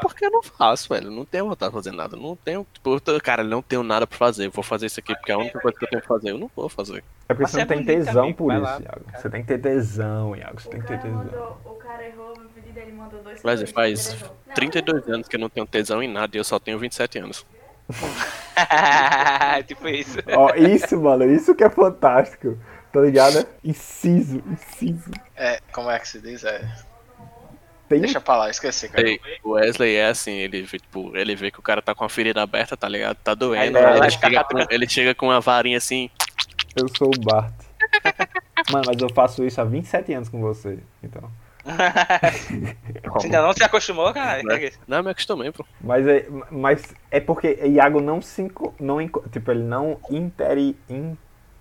S3: Porque eu não faço, velho. Não tenho vontade de fazer nada. Não tenho. Tipo, eu tô- cara, eu não tenho nada pra fazer. Eu vou fazer isso aqui porque é a única coisa que eu tenho que fazer. Eu não vou fazer.
S1: É porque você não
S4: é
S1: tem
S4: bonito,
S1: tesão por
S4: vai
S1: isso,
S4: lá,
S1: Iago.
S4: cara.
S1: Você tem que ter tesão, Iago. Você tem que ter tesão.
S5: mandou, o cara errou no pedido, ele mandou dois
S3: Mas faz
S5: ele errou. Não,
S3: 32 anos que eu não tenho tesão em nada e eu só tenho 27 anos.
S4: tipo isso.
S1: Ó, isso, mano, isso que é fantástico. Tá ligado? Inciso, inciso.
S2: É, como é que se diz? É,
S1: Tem
S2: deixa pra lá, esqueci, cara.
S3: Ei, o Wesley é assim, ele vê, tipo, ele vê que o cara tá com a ferida aberta, tá ligado? Tá doendo.
S4: ele
S3: chega com, ele chega com uma varinha assim.
S1: Eu sou o Bart. Mano, mas eu faço isso há 27 anos com você. Então.
S4: Você ainda não se acostumou, cara?
S3: Não, eu me acostumei, pô.
S1: Mas é, mas é porque Iago não se não tipo ele não interi,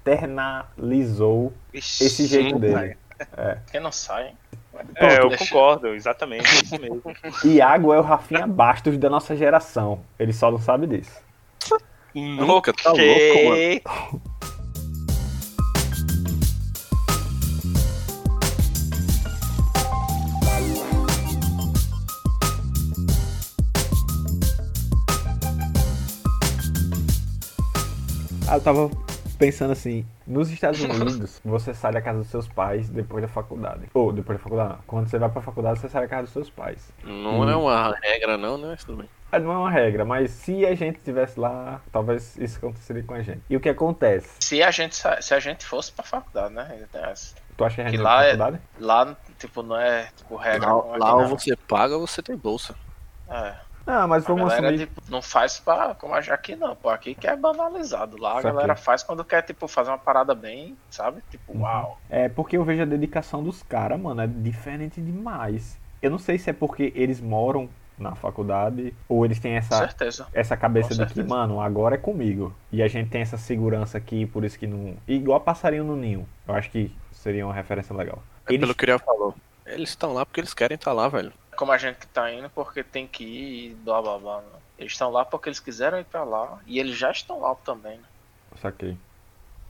S1: internalizou
S4: Ixi,
S1: esse jeito dele.
S2: Quem não sai, hein?
S4: É, eu
S2: Deixa-
S4: concordo, exatamente, é isso mesmo.
S1: Iago é o Rafinha Bastos da nossa geração. Ele só não sabe disso.
S3: Nunca, tá louco, mano.
S1: Ah, eu tava pensando assim, nos Estados Unidos, você sai da casa dos seus pais depois da faculdade. Ou depois da faculdade, não. Quando você vai pra faculdade, você sai da casa dos seus pais.
S3: Não é uma regra, não, né? Mas tudo bem.
S1: Ah, Não é uma regra, mas se a gente estivesse lá, talvez isso aconteceria com a gente. E o que acontece?
S2: Se a gente, se a gente fosse pra faculdade, né? ainda tem essa.
S1: Tu acha que a gente
S2: Que lá
S1: pra
S2: é-
S1: faculdade?
S2: Lá, tipo, não é tipo regra.
S3: Lá,
S2: como aqui,
S3: lá ou
S2: não.
S3: você paga ou você tem bolsa.
S2: É.
S1: Ah, mas
S2: A
S1: vamos
S2: galera
S1: assumir.
S2: tipo, não faz pra, como a aqui não, pô. Aqui que é banalizado. Lá a galera faz quando quer, tipo, fazer uma parada bem, sabe? Tipo,
S1: Uhum.
S2: uau.
S1: É porque eu vejo a dedicação dos caras, mano, é diferente demais. Eu não sei se é porque eles moram na faculdade ou eles têm essa,
S2: certeza.
S1: essa cabeça
S2: Com
S1: de que, mano, agora é comigo. E a gente tem essa segurança aqui, por isso que não. Igual passarinho no ninho. Eu acho que seria uma referência legal.
S3: É
S1: Eles-
S3: pelo que o Uriel falou. Eles estão lá porque eles querem estar lá, velho.
S2: Como a gente que tá indo porque tem que ir e blá blá blá. né? Eles estão lá porque eles quiseram ir pra lá. E eles já estão lá também, né?
S1: Saquei.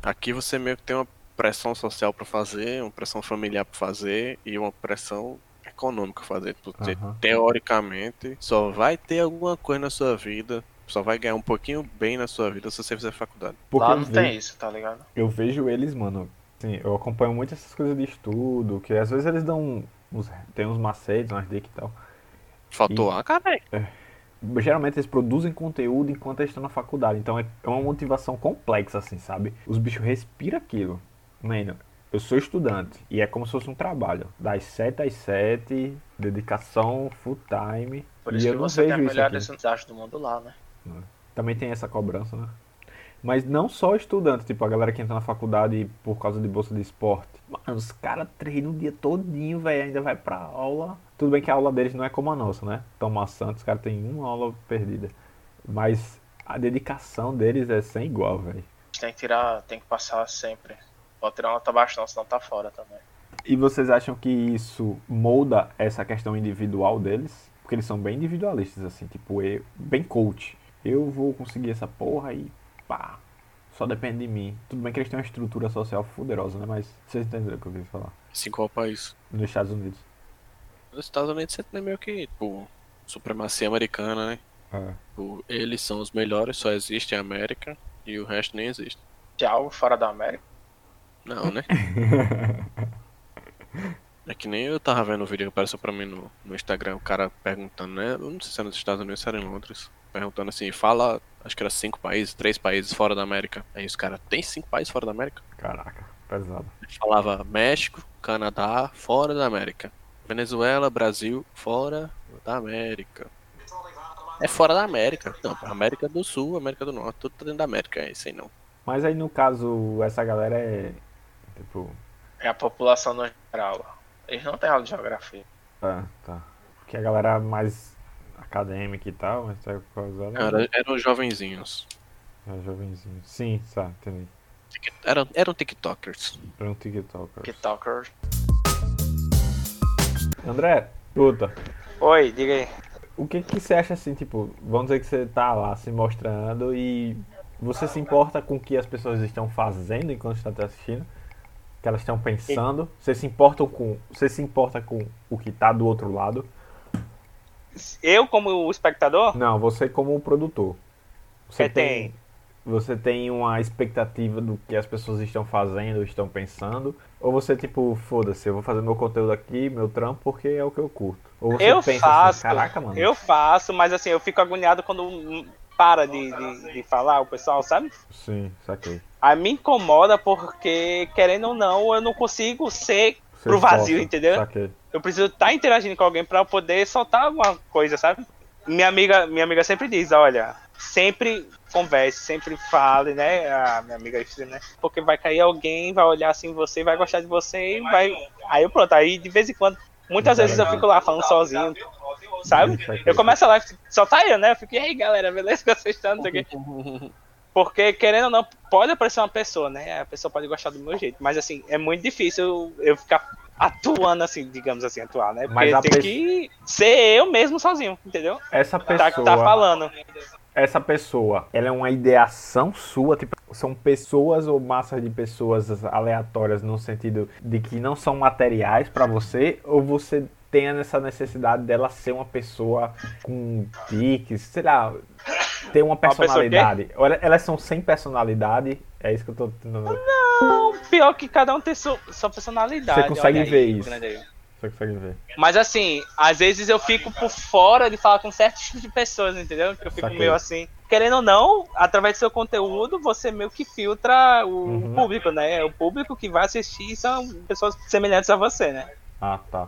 S3: Aqui você meio que tem uma pressão social pra fazer, uma pressão familiar pra fazer e uma pressão econômico fazer. Porque
S1: Aham.
S3: teoricamente só vai ter alguma coisa na sua vida, só vai ganhar um pouquinho bem na sua vida se você fizer faculdade.
S1: Porque
S2: Lá não tem isso, tá ligado?
S1: Eu vejo eles, mano. Assim, eu acompanho muito essas coisas de estudo, que às vezes eles dão. Uns, tem uns macetes, umas dicas e tal.
S3: Faltou
S1: E-
S3: A, cara.
S1: Geralmente eles produzem conteúdo enquanto eles estão na faculdade. Então é é uma motivação complexa, assim, sabe? Os bichos respiram aquilo. Mano, eu sou estudante e é como se fosse um trabalho. Das 7 às 7, dedicação full time.
S2: Por
S1: e
S2: isso
S1: eu
S2: que
S1: não
S2: você tem a
S1: vejo isso
S2: melhor
S1: aqui.
S2: universidade do mundo lá, né?
S1: Também tem essa cobrança, né? Mas não só estudante, tipo, a galera que entra na faculdade por causa de bolsa de esporte. Mano, os caras treinam o dia todinho, velho, ainda vai pra aula. Tudo bem que a aula deles não é como a nossa, né? Toma Santos, os caras têm uma aula perdida. Mas a dedicação deles é sem igual, velho.
S2: Tem que tirar, tem que passar sempre. Pode tirar uma nota baixa, não, senão tá fora também.
S1: E vocês acham que isso molda essa questão individual deles? Porque eles são bem individualistas, assim, tipo, eu, bem coach. Eu vou conseguir essa porra e pá, só depende de mim. Tudo bem que eles têm uma estrutura social fuderosa, né? Mas vocês entenderam o que eu quis falar.
S3: Assim qual país?
S1: Nos Estados Unidos.
S3: Nos Estados Unidos você tem meio que, tipo, supremacia americana, né?
S1: É.
S3: Tipo, eles são os melhores, só existe a América e o resto nem existe.
S2: Se é algo fora da América,
S3: Não, né? É que nem eu tava vendo o vídeo que apareceu pra mim no, no Instagram, o cara perguntando, né? Eu não sei se era nos Estados Unidos ou se era em Londres. Perguntando assim, fala, acho que era cinco países, três países fora da América. Aí os caras, tem cinco países fora da América?
S1: Caraca, pesado.
S3: Ele falava México, Canadá, fora da América. Venezuela, Brasil, fora da América. É fora da América. Não, América do Sul, América do Norte, tudo tá dentro da América, é isso aí não.
S1: Mas aí no caso, essa galera é. Tipo.
S2: é a população no geral. Eles não têm aula de geografia.
S1: Ah, tá. Que a galera mais acadêmica e tal, mas tá as
S3: Não, era- eram jovenzinhos.
S1: É jovenzinho. Sim, tá, entendi.
S3: Eram, eram TikTokers.
S1: Era um TikToker.
S2: TikTokers.
S1: André, puta,
S4: Oi, diga aí.
S1: o que que você acha assim, tipo, vamos dizer que você tá lá se mostrando e você se importa com o que as pessoas estão fazendo enquanto está te assistindo? Que elas estão pensando? Você se importa com, você se importa com o que tá do outro lado?
S4: Eu, como espectador,
S1: Não, você como produtor. Você
S4: É,
S1: tem,
S4: tem.
S1: você tem uma expectativa do que as pessoas estão fazendo, estão pensando? Ou você tipo, foda-se, eu vou fazer meu conteúdo aqui, meu trampo, porque é o que eu curto? Ou você
S4: eu
S1: pensa
S4: faço.
S1: assim, caraca, mano.
S4: Eu faço, mas assim, eu fico agoniado quando para de, de, de falar o pessoal, sabe?
S1: Sim, saquei.
S4: Aí me incomoda porque, querendo ou não, eu não consigo ser pro vazio, entendeu?
S1: Saquei.
S4: Eu preciso estar interagindo com alguém pra poder soltar alguma coisa, sabe? Minha amiga, minha amiga sempre diz, olha, sempre converse, sempre fale, né? A minha amiga né? Porque vai cair alguém, vai olhar assim você, vai gostar de você e vai. Aí eu pronto, aí de vez em quando, muitas vezes eu fico lá falando sozinho, sabe? Eu começo a live, só tá eu, né? Eu fico, e aí galera, beleza? Que vocês estão, não sei o quê. Porque, querendo ou não, pode aparecer uma pessoa, né? A pessoa pode gostar do meu jeito. Mas, assim, é muito difícil eu, ficar atuando, assim, digamos assim, atuar, né? Porque
S1: Mas
S4: tem
S1: pe-
S4: que ser eu mesmo sozinho, entendeu?
S1: Essa
S4: Tá,
S1: pessoa,
S4: tá falando.
S1: essa pessoa, ela é uma ideação sua, tipo, são pessoas ou massas de pessoas aleatórias no sentido de que não são materiais pra você, ou você tem essa necessidade dela ser uma pessoa com tiques, sei lá, ter uma
S4: pessoa
S1: personalidade. Olha, elas são sem personalidade, é isso que eu tô tentando.
S4: Não, pior que cada um tem sua, sua personalidade.
S1: Você consegue
S4: olha aí,
S1: ver isso.
S4: aí.
S1: Você consegue ver.
S4: Mas, assim, às vezes eu fico por fora de falar com certos tipos de pessoas, entendeu? Que eu fico
S1: Saquei.
S4: meio assim. Querendo ou não, através do seu conteúdo, você meio que filtra o
S1: Uhum.
S4: público, né? O público que vai assistir são pessoas semelhantes a você, né?
S1: Ah, tá.